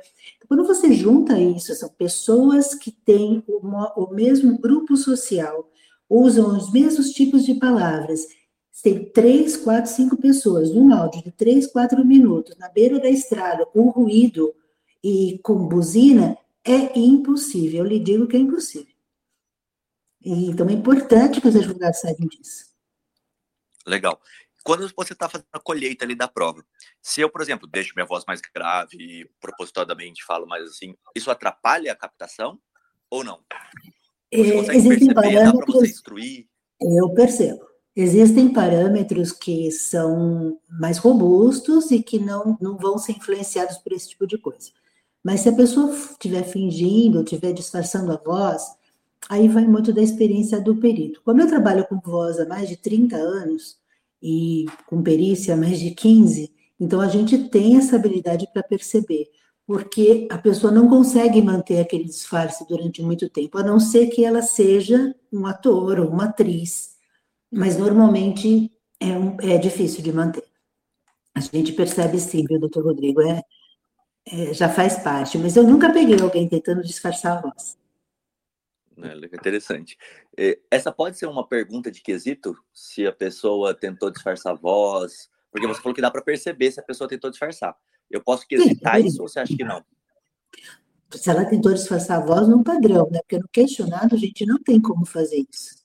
B: Quando você junta isso, são pessoas que têm o, o mesmo grupo social, usam os mesmos tipos de palavras. Tem três, quatro, cinco pessoas num áudio de três, quatro minutos, na beira da estrada, com ruído e com buzina, é impossível. Eu lhe digo que é impossível. Então é importante que os advogados saibam disso.
A: Legal. Quando você está fazendo a colheita ali da prova, se eu, por exemplo, deixo minha voz mais grave propositadamente falo mais assim, isso atrapalha a captação ou não?
B: Você é, existem perceber, parâmetros. Eu percebo. Existem parâmetros que são mais robustos e que não, não vão ser influenciados por esse tipo de coisa. Mas se a pessoa estiver fingindo, estiver disfarçando a voz, aí vai muito da experiência do perito. Como eu trabalho com voz há mais de 30 anos e com perícia mais de 15, então a gente tem essa habilidade para perceber, porque a pessoa não consegue manter aquele disfarce durante muito tempo, a não ser que ela seja um ator ou uma atriz. Mas normalmente é, um, é difícil de manter. A gente percebe sim, viu, doutor Rodrigo? É, é, já faz parte, mas eu nunca peguei alguém tentando disfarçar a voz.
A: É, interessante. Essa pode ser uma pergunta de quesito, se a pessoa tentou disfarçar a voz, porque você falou que dá para perceber se a pessoa tentou disfarçar. Eu posso quesitar sim, isso ou você acha que não?
B: Se ela tentou disfarçar a voz num padrão, né? Porque no questionado a gente não tem como fazer isso.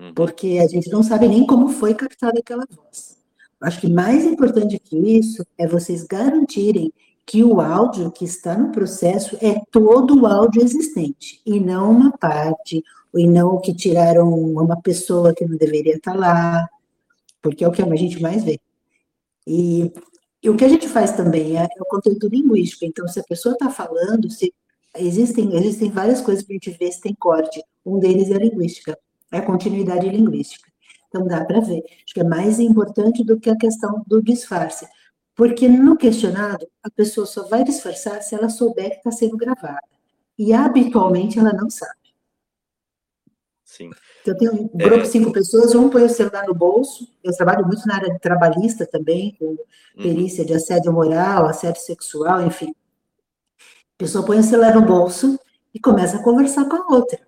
B: Uhum. Porque a gente não sabe nem como foi captada aquela voz. Acho que mais importante que isso é vocês garantirem que o áudio que está no processo é todo o áudio existente, e não uma parte, e não que tiraram uma pessoa que não deveria estar lá, porque é o que a gente mais vê. E, e o que a gente faz também é, é o conteúdo linguístico, então se a pessoa está falando, se existem, existem várias coisas para a gente ver se tem corte, um deles é a linguística, é a continuidade linguística. Então dá para ver. Acho que é mais importante do que a questão do disfarce. Porque no questionado, a pessoa só vai disfarçar se ela souber que está sendo gravada. E habitualmente ela não sabe.
A: Sim.
B: Então, tem um grupo de é... cinco pessoas, um põe o celular no bolso. Eu trabalho muito na área trabalhista também, com uhum. perícia de assédio moral, assédio sexual, enfim. A pessoa põe o celular no bolso e começa a conversar com a outra.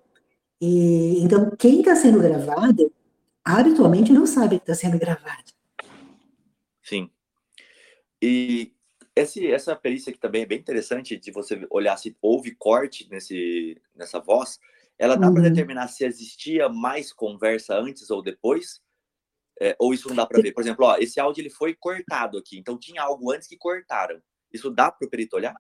B: E, então, quem está sendo gravado, habitualmente não sabe que está sendo gravado.
A: Sim. E esse, essa perícia aqui também é bem interessante de você olhar se houve corte nesse, nessa voz. Ela dá uhum. para determinar se existia mais conversa antes ou depois? É, ou isso não dá para ver? Por exemplo, ó, esse áudio ele foi cortado aqui, então tinha algo antes que cortaram. Isso dá para o perito olhar?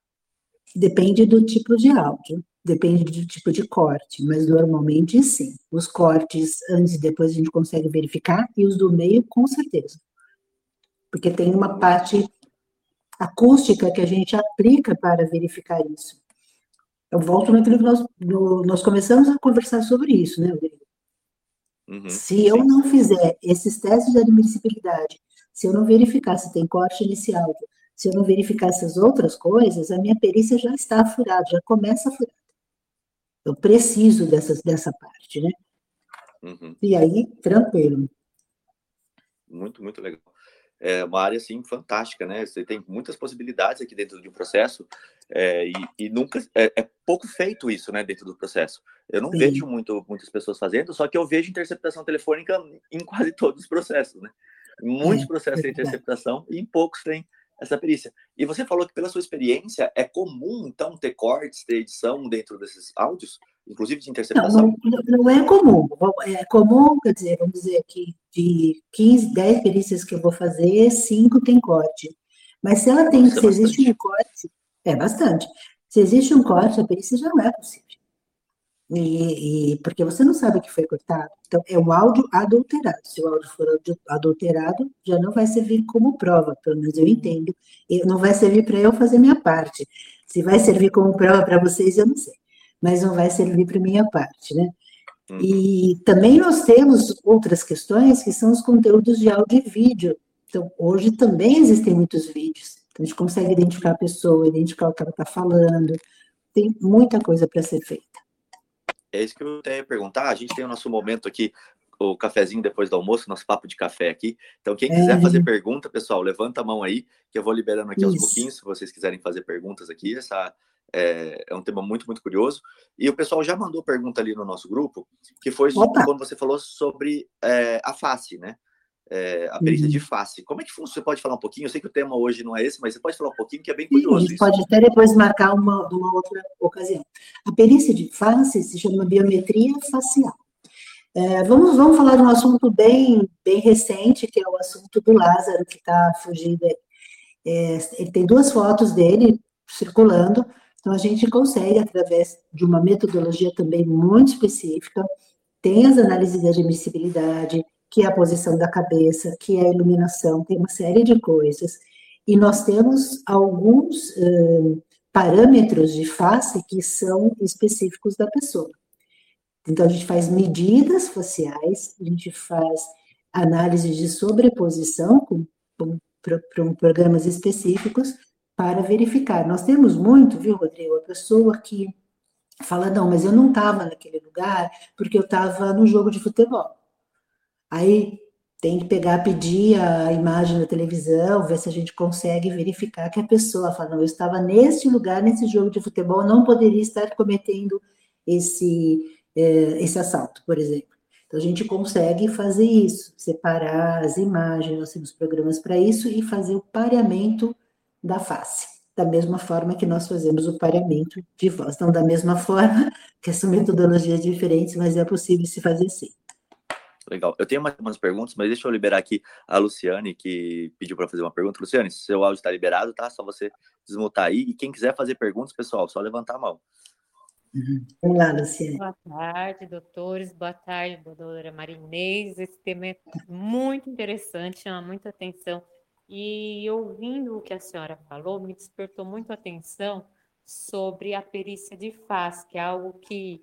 B: Depende do tipo de áudio, depende do tipo de corte, mas normalmente sim. Os cortes antes e depois a gente consegue verificar, e os do meio, com certeza. Porque tem uma parte acústica que a gente aplica para verificar isso. Eu volto naquilo que nós, no, nós começamos a conversar sobre isso, né? Uhum, se eu não fizer esses testes de admissibilidade, se eu não verificar se tem corte inicial, se eu não verificar essas outras coisas, a minha perícia já está furada, já começa a furar. Eu preciso dessas, dessa parte, né? Uhum. E aí, tranquilo.
A: Muito, muito legal é uma área assim fantástica, né? Você tem muitas possibilidades aqui dentro de um processo é, e, e, nunca é, é, pouco feito isso, né? Dentro do processo, eu não Sim. vejo muito, muitas pessoas fazendo, só que eu vejo interceptação telefônica em quase (laughs) todos os processos, né? Muitos é, processos de interceptação e em poucos tem essa perícia. E você falou que pela sua experiência é comum então ter cortes, ter edição dentro desses áudios? Inclusive de interceptação?
B: Não, não, não, é comum. É comum, quer dizer, vamos dizer que de 15, 10 perícias que eu vou fazer, 5 tem corte. Mas se ela tem, Nossa, se é existe um corte, é bastante. Se existe um corte, a perícia já não é possível. E, e, porque você não sabe o que foi cortado. Então, é o áudio adulterado. Se o áudio for adulterado, já não vai servir como prova, pelo menos eu entendo. E não vai servir para eu fazer minha parte. Se vai servir como prova para vocês, eu não sei mas não vai servir para minha parte, né? Uhum. E também nós temos outras questões que são os conteúdos de áudio e vídeo. Então, hoje também existem muitos vídeos. Então, a gente consegue identificar a pessoa, identificar o que ela está falando. Tem muita coisa para ser feita.
A: É isso que eu ia perguntar. A gente tem o nosso momento aqui, o cafezinho depois do almoço, nosso papo de café aqui. Então, quem quiser é... fazer pergunta, pessoal, levanta a mão aí, que eu vou liberando aqui isso. aos pouquinhos, se vocês quiserem fazer perguntas aqui. Essa é, é, um tema muito, muito curioso. E o pessoal já mandou pergunta ali no nosso grupo, que foi Opa. quando você falou sobre é, a face, né? É, a perícia uhum. de face. Como é que funciona? Você pode falar um pouquinho? Eu sei que o tema hoje não é esse, mas você pode falar um pouquinho, que é bem curioso. Sim, a gente
B: isso. pode até depois marcar uma, uma outra ocasião. A perícia de face se chama biometria facial. É, vamos, vamos falar de um assunto bem, bem recente, que é o assunto do Lázaro, que está fugindo. É, ele tem duas fotos dele circulando, então a gente consegue, através de uma metodologia também muito específica, tem as análises de admissibilidade, que é a posição da cabeça, que é a iluminação, tem uma série de coisas. E nós temos alguns uh, parâmetros de face que são específicos da pessoa. Então, a gente faz medidas faciais, a gente faz análise de sobreposição com, com, com programas específicos para verificar. Nós temos muito, viu, Rodrigo, a pessoa que fala, não, mas eu não estava naquele lugar porque eu estava no jogo de futebol. Aí tem que pegar, pedir a imagem da televisão, ver se a gente consegue verificar que a pessoa fala, não, eu estava nesse lugar, nesse jogo de futebol, não poderia estar cometendo esse, é, esse assalto, por exemplo. Então, a gente consegue fazer isso, separar as imagens, nós temos programas para isso, e fazer o pareamento da face, da mesma forma que nós fazemos o pareamento de voz. Não da mesma forma, que são metodologias diferentes, mas é possível se fazer sim.
A: Legal. Eu tenho mais umas perguntas, mas deixa eu liberar aqui a Luciane, que pediu para fazer uma pergunta. Luciane, seu áudio está liberado, tá? Só você desmutar aí. E quem quiser fazer perguntas, pessoal, só levantar a mão.
B: Vamos lá, Luciane.
D: Boa tarde, doutores. Boa tarde, doutora Marinês. Esse tema é muito interessante, chama muita atenção. E ouvindo o que a senhora falou, me despertou muito atenção sobre a perícia de face, que é algo que,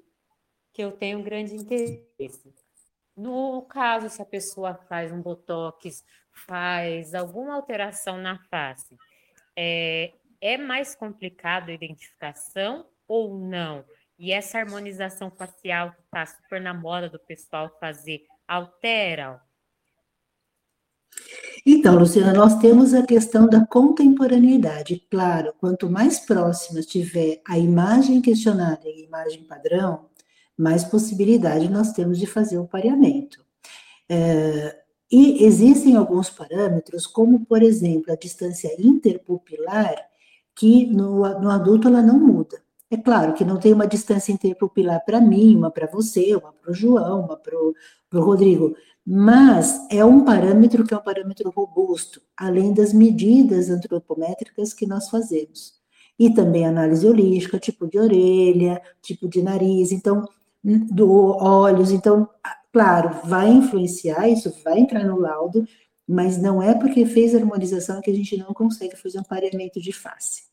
D: que eu tenho grande interesse. No caso, se a pessoa faz um botox, faz alguma alteração na face, é, é mais complicado a identificação ou não? E essa harmonização facial que está super na moda do pessoal fazer, altera?
B: Então, Luciana, nós temos a questão da contemporaneidade. Claro, quanto mais próxima tiver a imagem questionada e a imagem padrão, mais possibilidade nós temos de fazer o pareamento. É, e existem alguns parâmetros, como, por exemplo, a distância interpupilar, que no, no adulto ela não muda. É claro que não tem uma distância interpupilar para mim, uma para você, uma para o João, uma para o Rodrigo, mas é um parâmetro que é um parâmetro robusto, além das medidas antropométricas que nós fazemos. E também análise holística, tipo de orelha, tipo de nariz, então, do olhos, então, claro, vai influenciar, isso vai entrar no laudo, mas não é porque fez harmonização que a gente não consegue fazer um pareamento de face.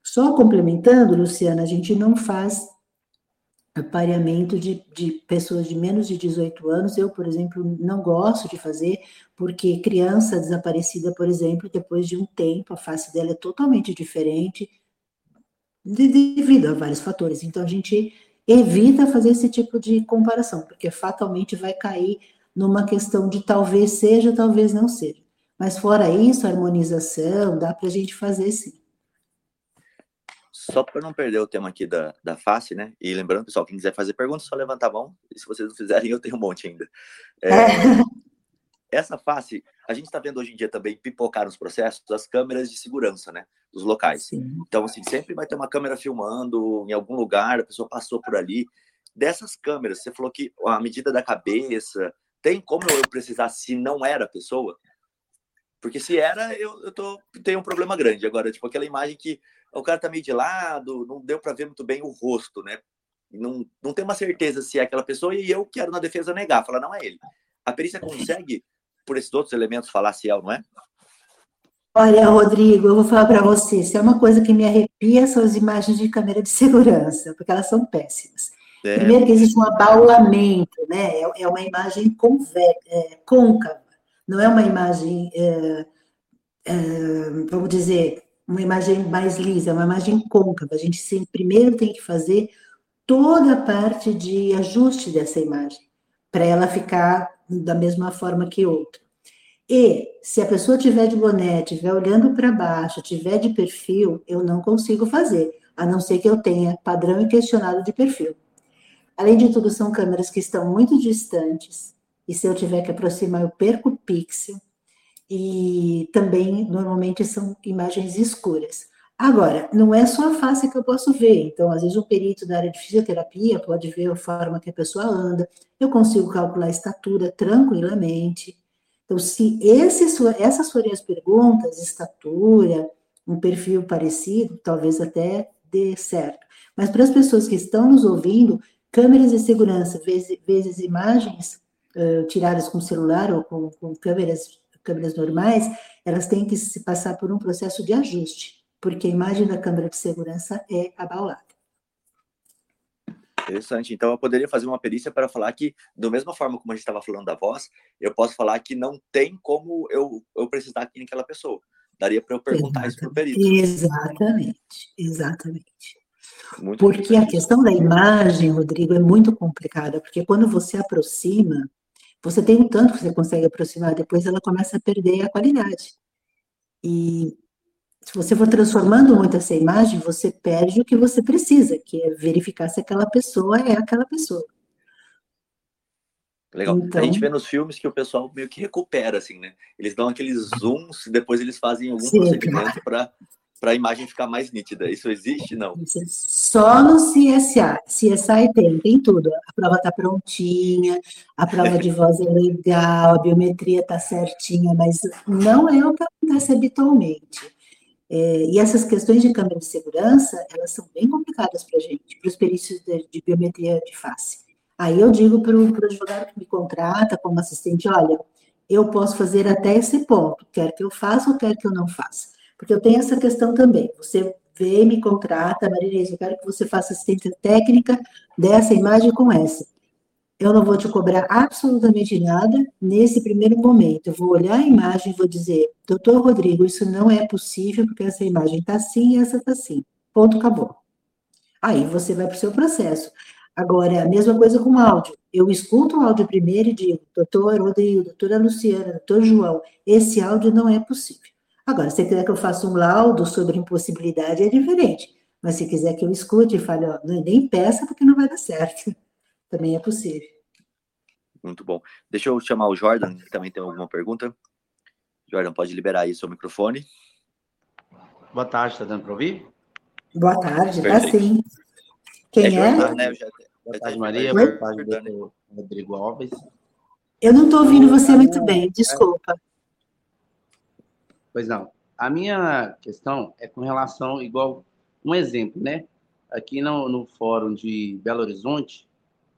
B: Só complementando, Luciana, a gente não faz pareamento de, de, pessoas de menos de 18 anos. Eu, por exemplo, não gosto de fazer, porque criança desaparecida, por exemplo, depois de um tempo, a face dela é totalmente diferente, devido a vários fatores. Então, a gente evita fazer esse tipo de comparação, porque fatalmente vai cair numa questão de talvez seja, talvez não seja. Mas fora isso, harmonização, dá para a gente fazer sim
A: só para não perder o tema aqui da, da face, né? E lembrando, pessoal, quem quiser fazer pergunta, só levantar a mão. E se vocês não fizerem, (laughs) eu tenho um monte ainda. É, é. essa face, a gente está vendo hoje em dia também pipocar nos processos as câmeras de segurança, né? Dos locais. Sim. Então, assim, sempre vai ter uma câmera filmando em algum lugar, a pessoa passou por ali. Dessas câmeras, você falou que a medida da cabeça, tem como eu precisar se não era a pessoa? Porque se era, eu, eu tô, tenho um problema grande. Agora, tipo, aquela imagem que o cara tá meio de lado, não deu para ver muito bem o rosto, né? Não, não tem uma certeza se é aquela pessoa e eu quero na defesa negar, falar não é ele. A perícia consegue, por esses outros elementos, falar se é ou não é?
B: Olha, Rodrigo, eu vou falar para você, se é uma coisa que me arrepia são as imagens de câmera de (laughs) segurança, porque elas são péssimas. É. Primeiro que existe um abaulamento, né? É, é uma imagem convexa, é, côncava, não é uma imagem, é, é, vamos dizer, uma imagem mais lisa, uma imagem côncava. A gente sempre, primeiro tem que fazer toda a parte de ajuste dessa imagem, para ela ficar da mesma forma que outra. E se a pessoa tiver de boné, estiver olhando para baixo, tiver de perfil, eu não consigo fazer, a não ser que eu tenha padrão e questionado de perfil. Além de tudo, são câmeras que estão muito distantes, e se eu tiver que aproximar, eu perco o pixel, e também normalmente são imagens escuras. Agora, não é só a face que eu posso ver. Então, às vezes, um perito da área de fisioterapia pode ver a forma que a pessoa anda. Eu consigo calcular a estatura tranquilamente. Então, se esses, essas forem as perguntas, estatura, um perfil parecido, talvez até dê certo. Mas para as pessoas que estão nos ouvindo, câmeras de segurança, vezes, vezes imagens uh, tiradas com celular ou com, com câmeras, câmeras normais, elas têm que se passar por um processo de ajuste porque a imagem da câmera de segurança é abaulada.
A: Interessante. Então, eu poderia fazer uma perícia para falar que, da mesma forma como a gente estava falando da voz, eu posso falar que não tem como eu, eu precisar aqui naquela pessoa. Daria para eu perguntar exatamente. isso para o perito.
B: Exatamente, exatamente. Muito porque a questão da imagem, Rodrigo, é muito complicada, porque quando você aproxima, você tem um tanto que você consegue aproximar, depois ela começa a perder a qualidade. E se você for transformando muito essa imagem, você perde o que você precisa, que é verificar se aquela pessoa é aquela pessoa.
A: Legal. Então, a gente vê nos filmes que o pessoal meio que recupera, assim, né? Eles dão aqueles zooms e depois eles fazem algum sim, procedimento para para a imagem ficar mais nítida. Isso existe? Não.
B: Só no CSA. CSI tem, tem tudo. A prova está prontinha, a prova de voz é legal, a biometria está certinha, mas não é o que acontece habitualmente. É, e essas questões de câmera de segurança, elas são bem complicadas para a gente, para os perícios de, de, biometria de face. Aí eu digo para o advogado que me contrata como assistente, olha, eu posso fazer até esse ponto, quer que eu faça ou quer que eu não faça. Porque eu tenho essa questão também. Você vê, me contrata, Marinês, eu quero que você faça assistência técnica dessa imagem com essa eu não vou te cobrar absolutamente nada nesse primeiro momento. Eu vou olhar a imagem e vou dizer, doutor Rodrigo, isso não é possível, porque essa imagem está assim e essa está assim. Ponto, acabou. Aí você vai para o seu processo. Agora, a mesma coisa com o áudio. Eu escuto o áudio primeiro e digo, doutor Rodrigo, doutora Luciana, doutor João, esse áudio não é possível. Agora, se você quiser que eu faça um laudo sobre impossibilidade, é diferente. Mas se quiser que eu escute e fale, ó, nem peça, porque não vai dar certo (laughs) também é possível.
A: Muito bom. Deixa eu chamar o Jordan, que também tem alguma pergunta. Jordan, pode liberar aí seu microfone.
E: Boa tarde, está dando para ouvir?
B: Boa tarde, está sim. Quem é? Jordan,
E: né? Já, Boa tarde, Maria. Oi? Boa tarde, Rodrigo Alves.
B: Eu não estou ouvindo você muito bem, desculpa.
E: Pois não. A minha questão é com relação, igual um exemplo, né? Aqui no, no fórum de Belo Horizonte,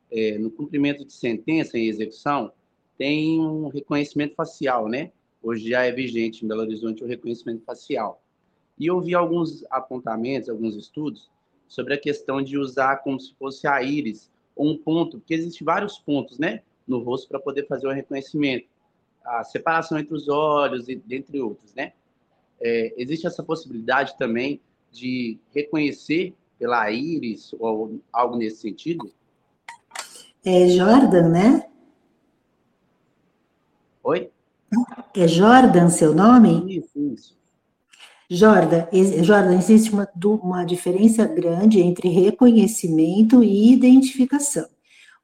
E: é, no cumprimento de sentença em execução, tem um reconhecimento facial, né? Hoje já é vigente em Belo Horizonte o reconhecimento facial. E eu vi alguns apontamentos, alguns estudos, sobre a questão de usar como se fosse a íris, ou um ponto, porque existem vários pontos, né? No rosto para poder fazer o reconhecimento. A separação entre os olhos, e dentre outros, né? É, existe essa possibilidade também de reconhecer pela íris ou algo nesse sentido?
B: É Jordan, né?
E: Oi?
B: É Jordan seu nome?
E: Isso, isso.
B: Jordan, Jordan, existe uma, uma diferença grande entre reconhecimento e identificação.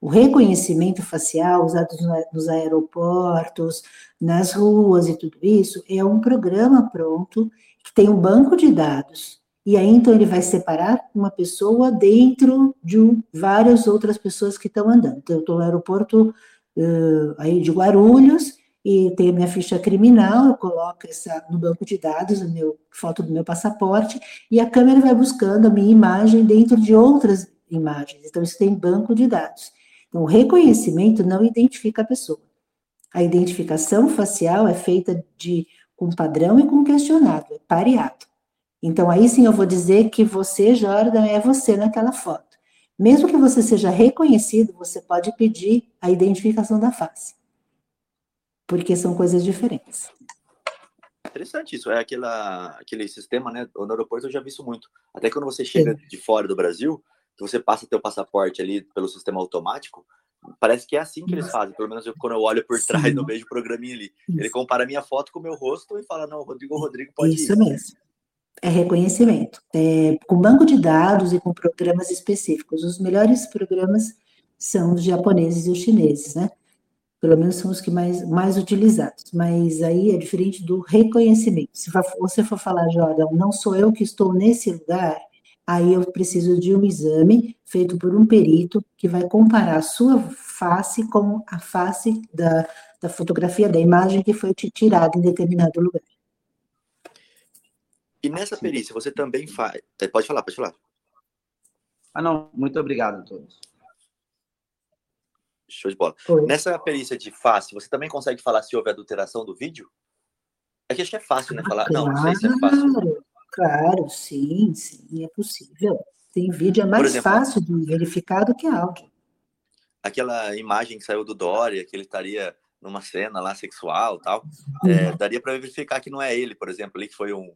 B: O reconhecimento facial usado nos aeroportos, nas ruas e tudo isso, é um programa pronto que tem um banco de dados e aí, então, ele vai separar uma pessoa dentro de um, várias outras pessoas que estão andando. Então, eu estou no aeroporto uh, aí de Guarulhos e tenho a minha ficha criminal, eu coloco essa no banco de dados, a meu, foto do meu passaporte, e a câmera vai buscando a minha imagem dentro de outras imagens. Então, isso tem banco de dados. O reconhecimento não identifica a pessoa. A identificação facial é feita de com padrão e com questionário, é pareado. Então, aí sim eu vou dizer que você, Jordan, é você naquela foto. Mesmo que você seja reconhecido, você pode pedir a identificação da face. Porque são coisas diferentes.
A: Interessante isso. É aquela, aquele sistema, né? No aeroporto eu já vi isso muito. Até quando você chega sim. de fora do Brasil, que você passa teu passaporte ali pelo sistema automático, parece que é assim que eles fazem. Pelo menos eu, quando eu olho por trás, Sim. no vejo o programinha ali. Isso. Ele compara minha foto com o meu rosto e fala, não, Rodrigo, Rodrigo pode
B: Isso ir. mesmo é reconhecimento, é, com banco de dados e com programas específicos. Os melhores programas são os japoneses e os chineses, né? Pelo menos são os que mais, mais utilizados. Mas aí é diferente do reconhecimento. Se você for falar, Jordan, não sou eu que estou nesse lugar, aí eu preciso de um exame feito por um perito que vai comparar a sua face com a face da, da fotografia, da imagem que foi tirada em determinado lugar.
A: E nessa perícia, você também faz. É, pode falar, pode falar.
E: Ah, não. Muito obrigado a todos.
A: Show de bola. Oi. Nessa perícia de face, você também consegue falar se houve adulteração do vídeo? É que acho que é fácil, né? Falar. Claro, não, não sei se é fácil.
B: Claro, sim, sim, é possível. Tem vídeo, é mais exemplo, fácil de verificar do que áudio.
A: Aquela imagem que saiu do Dória, que ele estaria numa cena lá sexual tal, uhum. é, daria para verificar que não é ele, por exemplo, ali que foi um.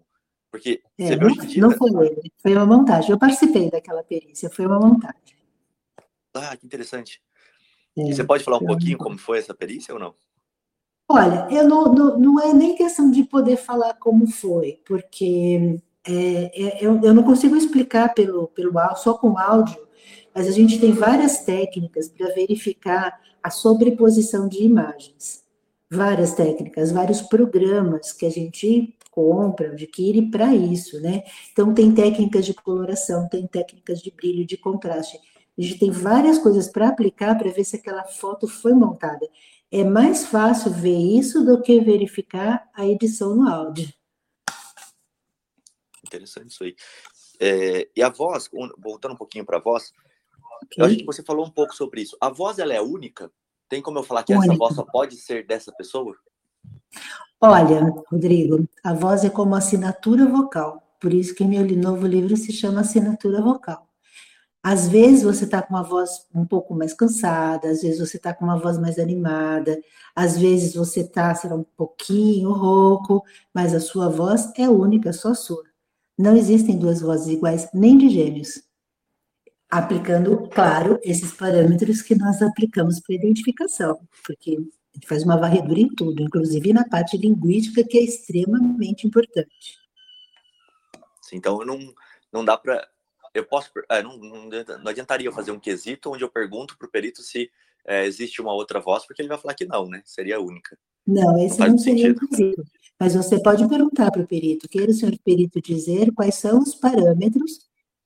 A: Porque
B: é, não, não foi ele, foi uma montagem. Eu participei daquela perícia, foi uma montagem.
A: Ah, que interessante. É, você pode falar um pouquinho como foi essa perícia ou não?
B: Olha, eu não, não, não é nem questão de poder falar como foi, porque é, é, eu, eu não consigo explicar pelo, pelo só com áudio, mas a gente tem várias técnicas para verificar a sobreposição de imagens. Várias técnicas, vários programas que a gente compra, adquire para isso, né? Então, tem técnicas de coloração, tem técnicas de brilho, de contraste. A gente tem várias coisas para aplicar para ver se aquela foto foi montada. É mais fácil ver isso do que verificar a edição no áudio.
A: Interessante isso aí. É, e a voz, voltando um pouquinho para a voz, okay. eu acho que você falou um pouco sobre isso. A voz, ela é única? Tem como eu falar que única. essa voz só pode ser dessa pessoa?
B: Olha, Rodrigo, a voz é como assinatura vocal. Por isso que meu novo livro se chama Assinatura Vocal. Às vezes você está com uma voz um pouco mais cansada, às vezes você está com uma voz mais animada, às vezes você está, sei lá, um pouquinho rouco, mas a sua voz é única, só sua. Não existem duas vozes iguais, nem de gêmeos. Aplicando, claro, esses parâmetros que nós aplicamos para identificação, porque a gente faz uma varredura em tudo, inclusive na parte linguística, que é extremamente importante.
A: Então, não, não dá para eu posso. É, não, não, não, adiantaria eu fazer um quesito onde eu pergunto para o perito se é, existe uma outra voz, porque ele vai falar que não, né? Seria única.
B: Não, esse não, não seria quesito. Mas você pode perguntar para o perito, queira o senhor perito dizer quais são os parâmetros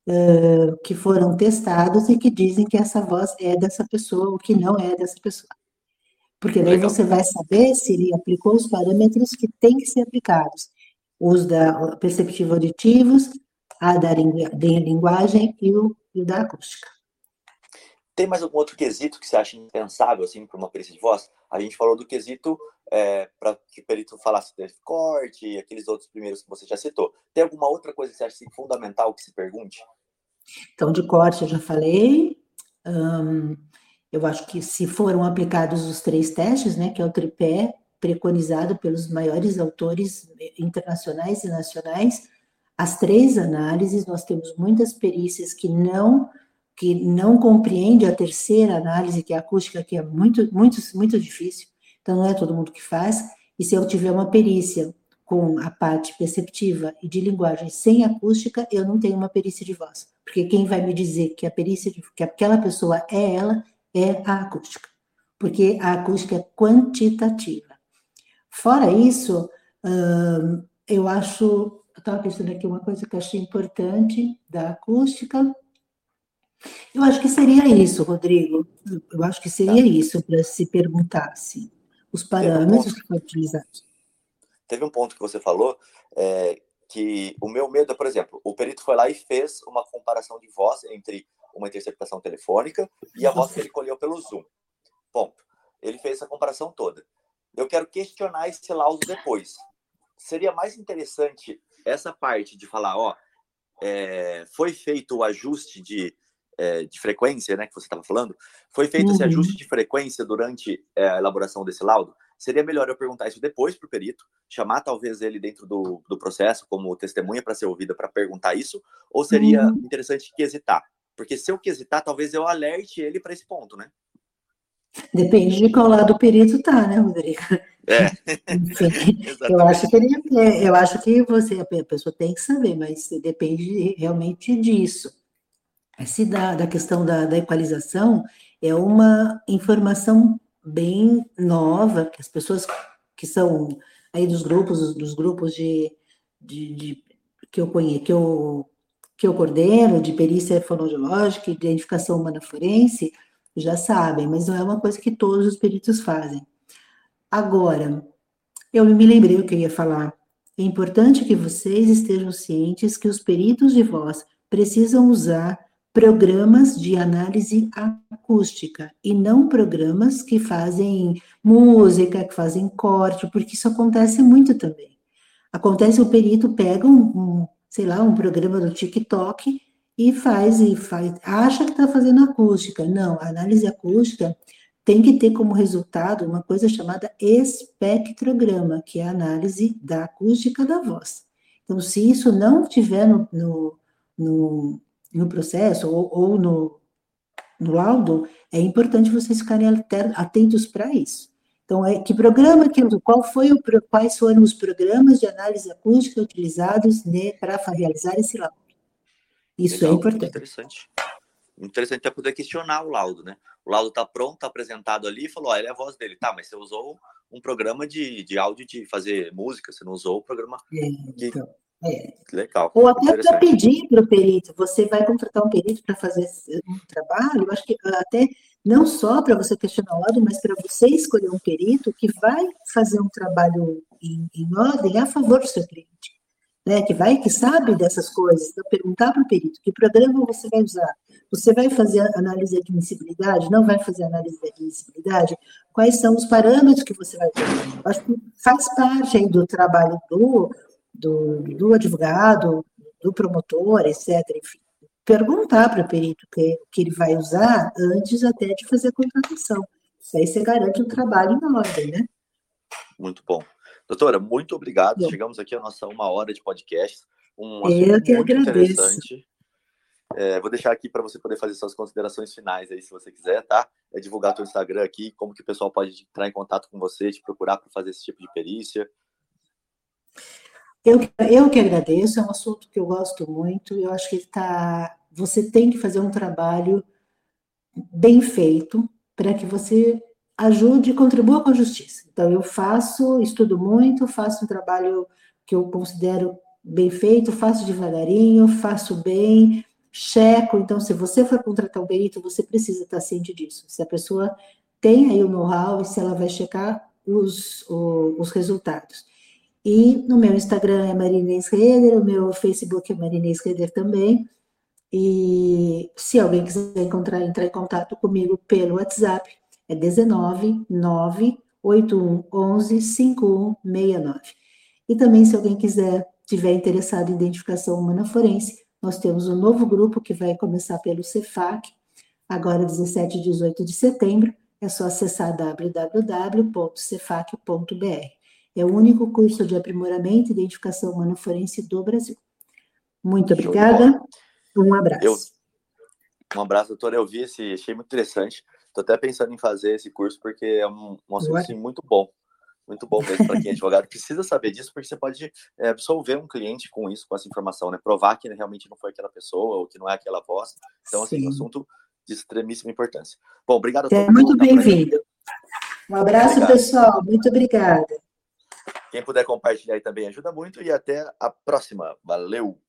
B: uh, que foram testados e que dizem que essa voz é dessa pessoa ou que não é dessa pessoa. Porque daí Legal. você vai saber se ele aplicou os parâmetros que têm que ser aplicados. Os da perceptivo auditivos, a da, linguagem e o, e o da acústica.
A: Tem mais algum outro quesito que você acha impensável, assim, para uma perícia de voz? A gente falou do quesito é, para que o perito falasse de corte e aqueles outros primeiros que você já citou. Tem alguma outra coisa que você acha assim, fundamental que se pergunte?
B: Então, de corte eu já falei. eu acho que se foram aplicados os três testes, né, que é o tripé preconizado pelos maiores autores internacionais e nacionais, as três análises, nós temos muitas perícias que não que não compreende a terceira análise, que é a acústica, que é muito, muito, muito difícil, então não é todo mundo que faz, e se eu tiver uma perícia com a parte perceptiva e de linguagem sem acústica, eu não tenho uma perícia de voz, porque quem vai me dizer que a perícia, de, que aquela pessoa é ela, é a acústica, porque a acústica é quantitativa. Fora isso, hum, eu acho eu estava pensando aqui uma coisa que eu achei importante da acústica. Eu acho que seria isso, Rodrigo. Eu acho que seria tá. isso para se perguntar, assim, os parâmetros que foram utilizados.
A: Teve um ponto que você falou é, que o meu medo é, por exemplo, o perito foi lá e fez uma comparação de voz entre uma interceptação telefônica e a voz que ele colheu pelo Zoom. Ponto. Ele fez essa comparação toda. Eu quero questionar esse laudo depois. Seria mais interessante essa parte de falar, ó, é, foi feito o ajuste de, é, de frequência, né, que você estava falando, foi feito uhum. esse ajuste de frequência durante é, a elaboração desse laudo? Seria melhor eu perguntar isso depois para o perito, chamar talvez ele dentro do, do processo como testemunha para ser ouvida para perguntar isso, ou seria uhum. interessante quesitar? Porque se eu quesitar, talvez eu alerte ele para esse ponto, né?
B: Depende de qual lado o perito está, né, Rodrigo? É. (laughs) Enfim, (laughs) eu acho que ele, é, eu acho que você, a pessoa tem que saber, mas depende realmente disso. Se da, da questão da, da equalização é uma informação bem nova, que as pessoas que são aí dos grupos, dos grupos de, de, de que eu conheço, que eu, que eu coordeno, de perícia fonoaudiológica e identificação humana forense, já sabem, mas não é uma coisa que todos os peritos fazem. Agora, eu me lembrei o que eu ia falar. É importante que vocês estejam cientes que os peritos de voz precisam usar programas de análise acústica e não programas que fazem música, que fazem corte, porque isso acontece muito também. Acontece o perito pega um, um sei lá, um programa do TikTok e faz e faz, acha que está fazendo acústica. Não, a análise acústica tem que ter como resultado uma coisa chamada espectrograma, que é a análise da acústica da voz. Então, se isso não tiver no, no, no, no processo ou, ou no, no laudo, é importante vocês ficarem atentos para isso. Então, é, que programa que qual foi o quais foram os programas de análise acústica utilizados né, para realizar esse laudo? Isso é Legal, é importante.
A: Interessante. Interessante até poder questionar o laudo, né? O laudo está pronto, está apresentado ali, falou, ó, ele é a voz dele. Tá, mas você usou um programa de, de áudio de fazer música, você não usou o programa é, que... É. Legal.
B: Ou até para pedir para o perito, você vai contratar um perito para fazer um trabalho, eu acho que até não só para você questionar o laudo, mas para você escolher um perito que vai fazer um trabalho em, em ordem a favor do seu cliente né, que vai, que sabe dessas coisas, então perguntar para o perito que programa você vai usar. Você vai fazer análise de admissibilidade? Não vai fazer análise de admissibilidade? Quais são os parâmetros que você vai ter? Acho que faz parte aí do trabalho do, do, do advogado, do promotor, etc. Enfim, perguntar para o perito que, que ele vai usar antes até de fazer a contratação. Isso aí você garante um trabalho em ordem, né?
A: Muito bom. Doutora, muito obrigado. Bom. Chegamos aqui a nossa uma hora de podcast.
B: Um Eu que muito agradeço. interessante.
A: É, vou deixar aqui para você poder fazer suas considerações finais aí, se você quiser, tá? É divulgar teu Instagram aqui, como que o pessoal pode entrar em contato com você, te procurar para fazer esse tipo de perícia.
B: Eu, eu que agradeço, é um assunto que eu gosto muito, eu acho que tá, você tem que fazer um trabalho bem feito para que você ajude e contribua com a justiça. Então, eu faço, estudo muito, faço um trabalho que eu considero bem feito, faço devagarinho, faço bem, checo. Então, se você for contratar um perito, você precisa estar ciente disso. Se a pessoa tem aí o know-how e se ela vai checar os, os, os resultados. E no meu Instagram é Marinês Reder, o meu Facebook é Marinês Reder também. E se alguém quiser encontrar, entrar em contato comigo pelo WhatsApp, é 19 981 11 5169. E também, se alguém quiser, tiver interessado em identificação humana forense, nós temos um novo grupo que vai começar pelo Cefac, agora 17 e 18 de setembro. É só acessar www.cefac.br. É o único curso de aprimoramento e identificação humana forense do Brasil. Muito obrigada. Um abraço. Eu,
A: um abraço, doutora. Eu vi esse, achei muito interessante. Estou até pensando em fazer esse curso porque é um, um assunto assim, muito bom. Muito bom mesmo para quem é advogado. Precisa saber disso porque você pode é, absolver um cliente com isso, com essa informação, né? Provar que realmente não foi aquela pessoa ou que não é aquela voz. Então, Sim. assim, um assunto de extremíssima importância. Bom, obrigado a
B: todos. É muito bem-vindo. Um abraço, obrigado. pessoal. Muito obrigada.
A: Quem puder compartilhar aí também ajuda muito e até a próxima. Valeu!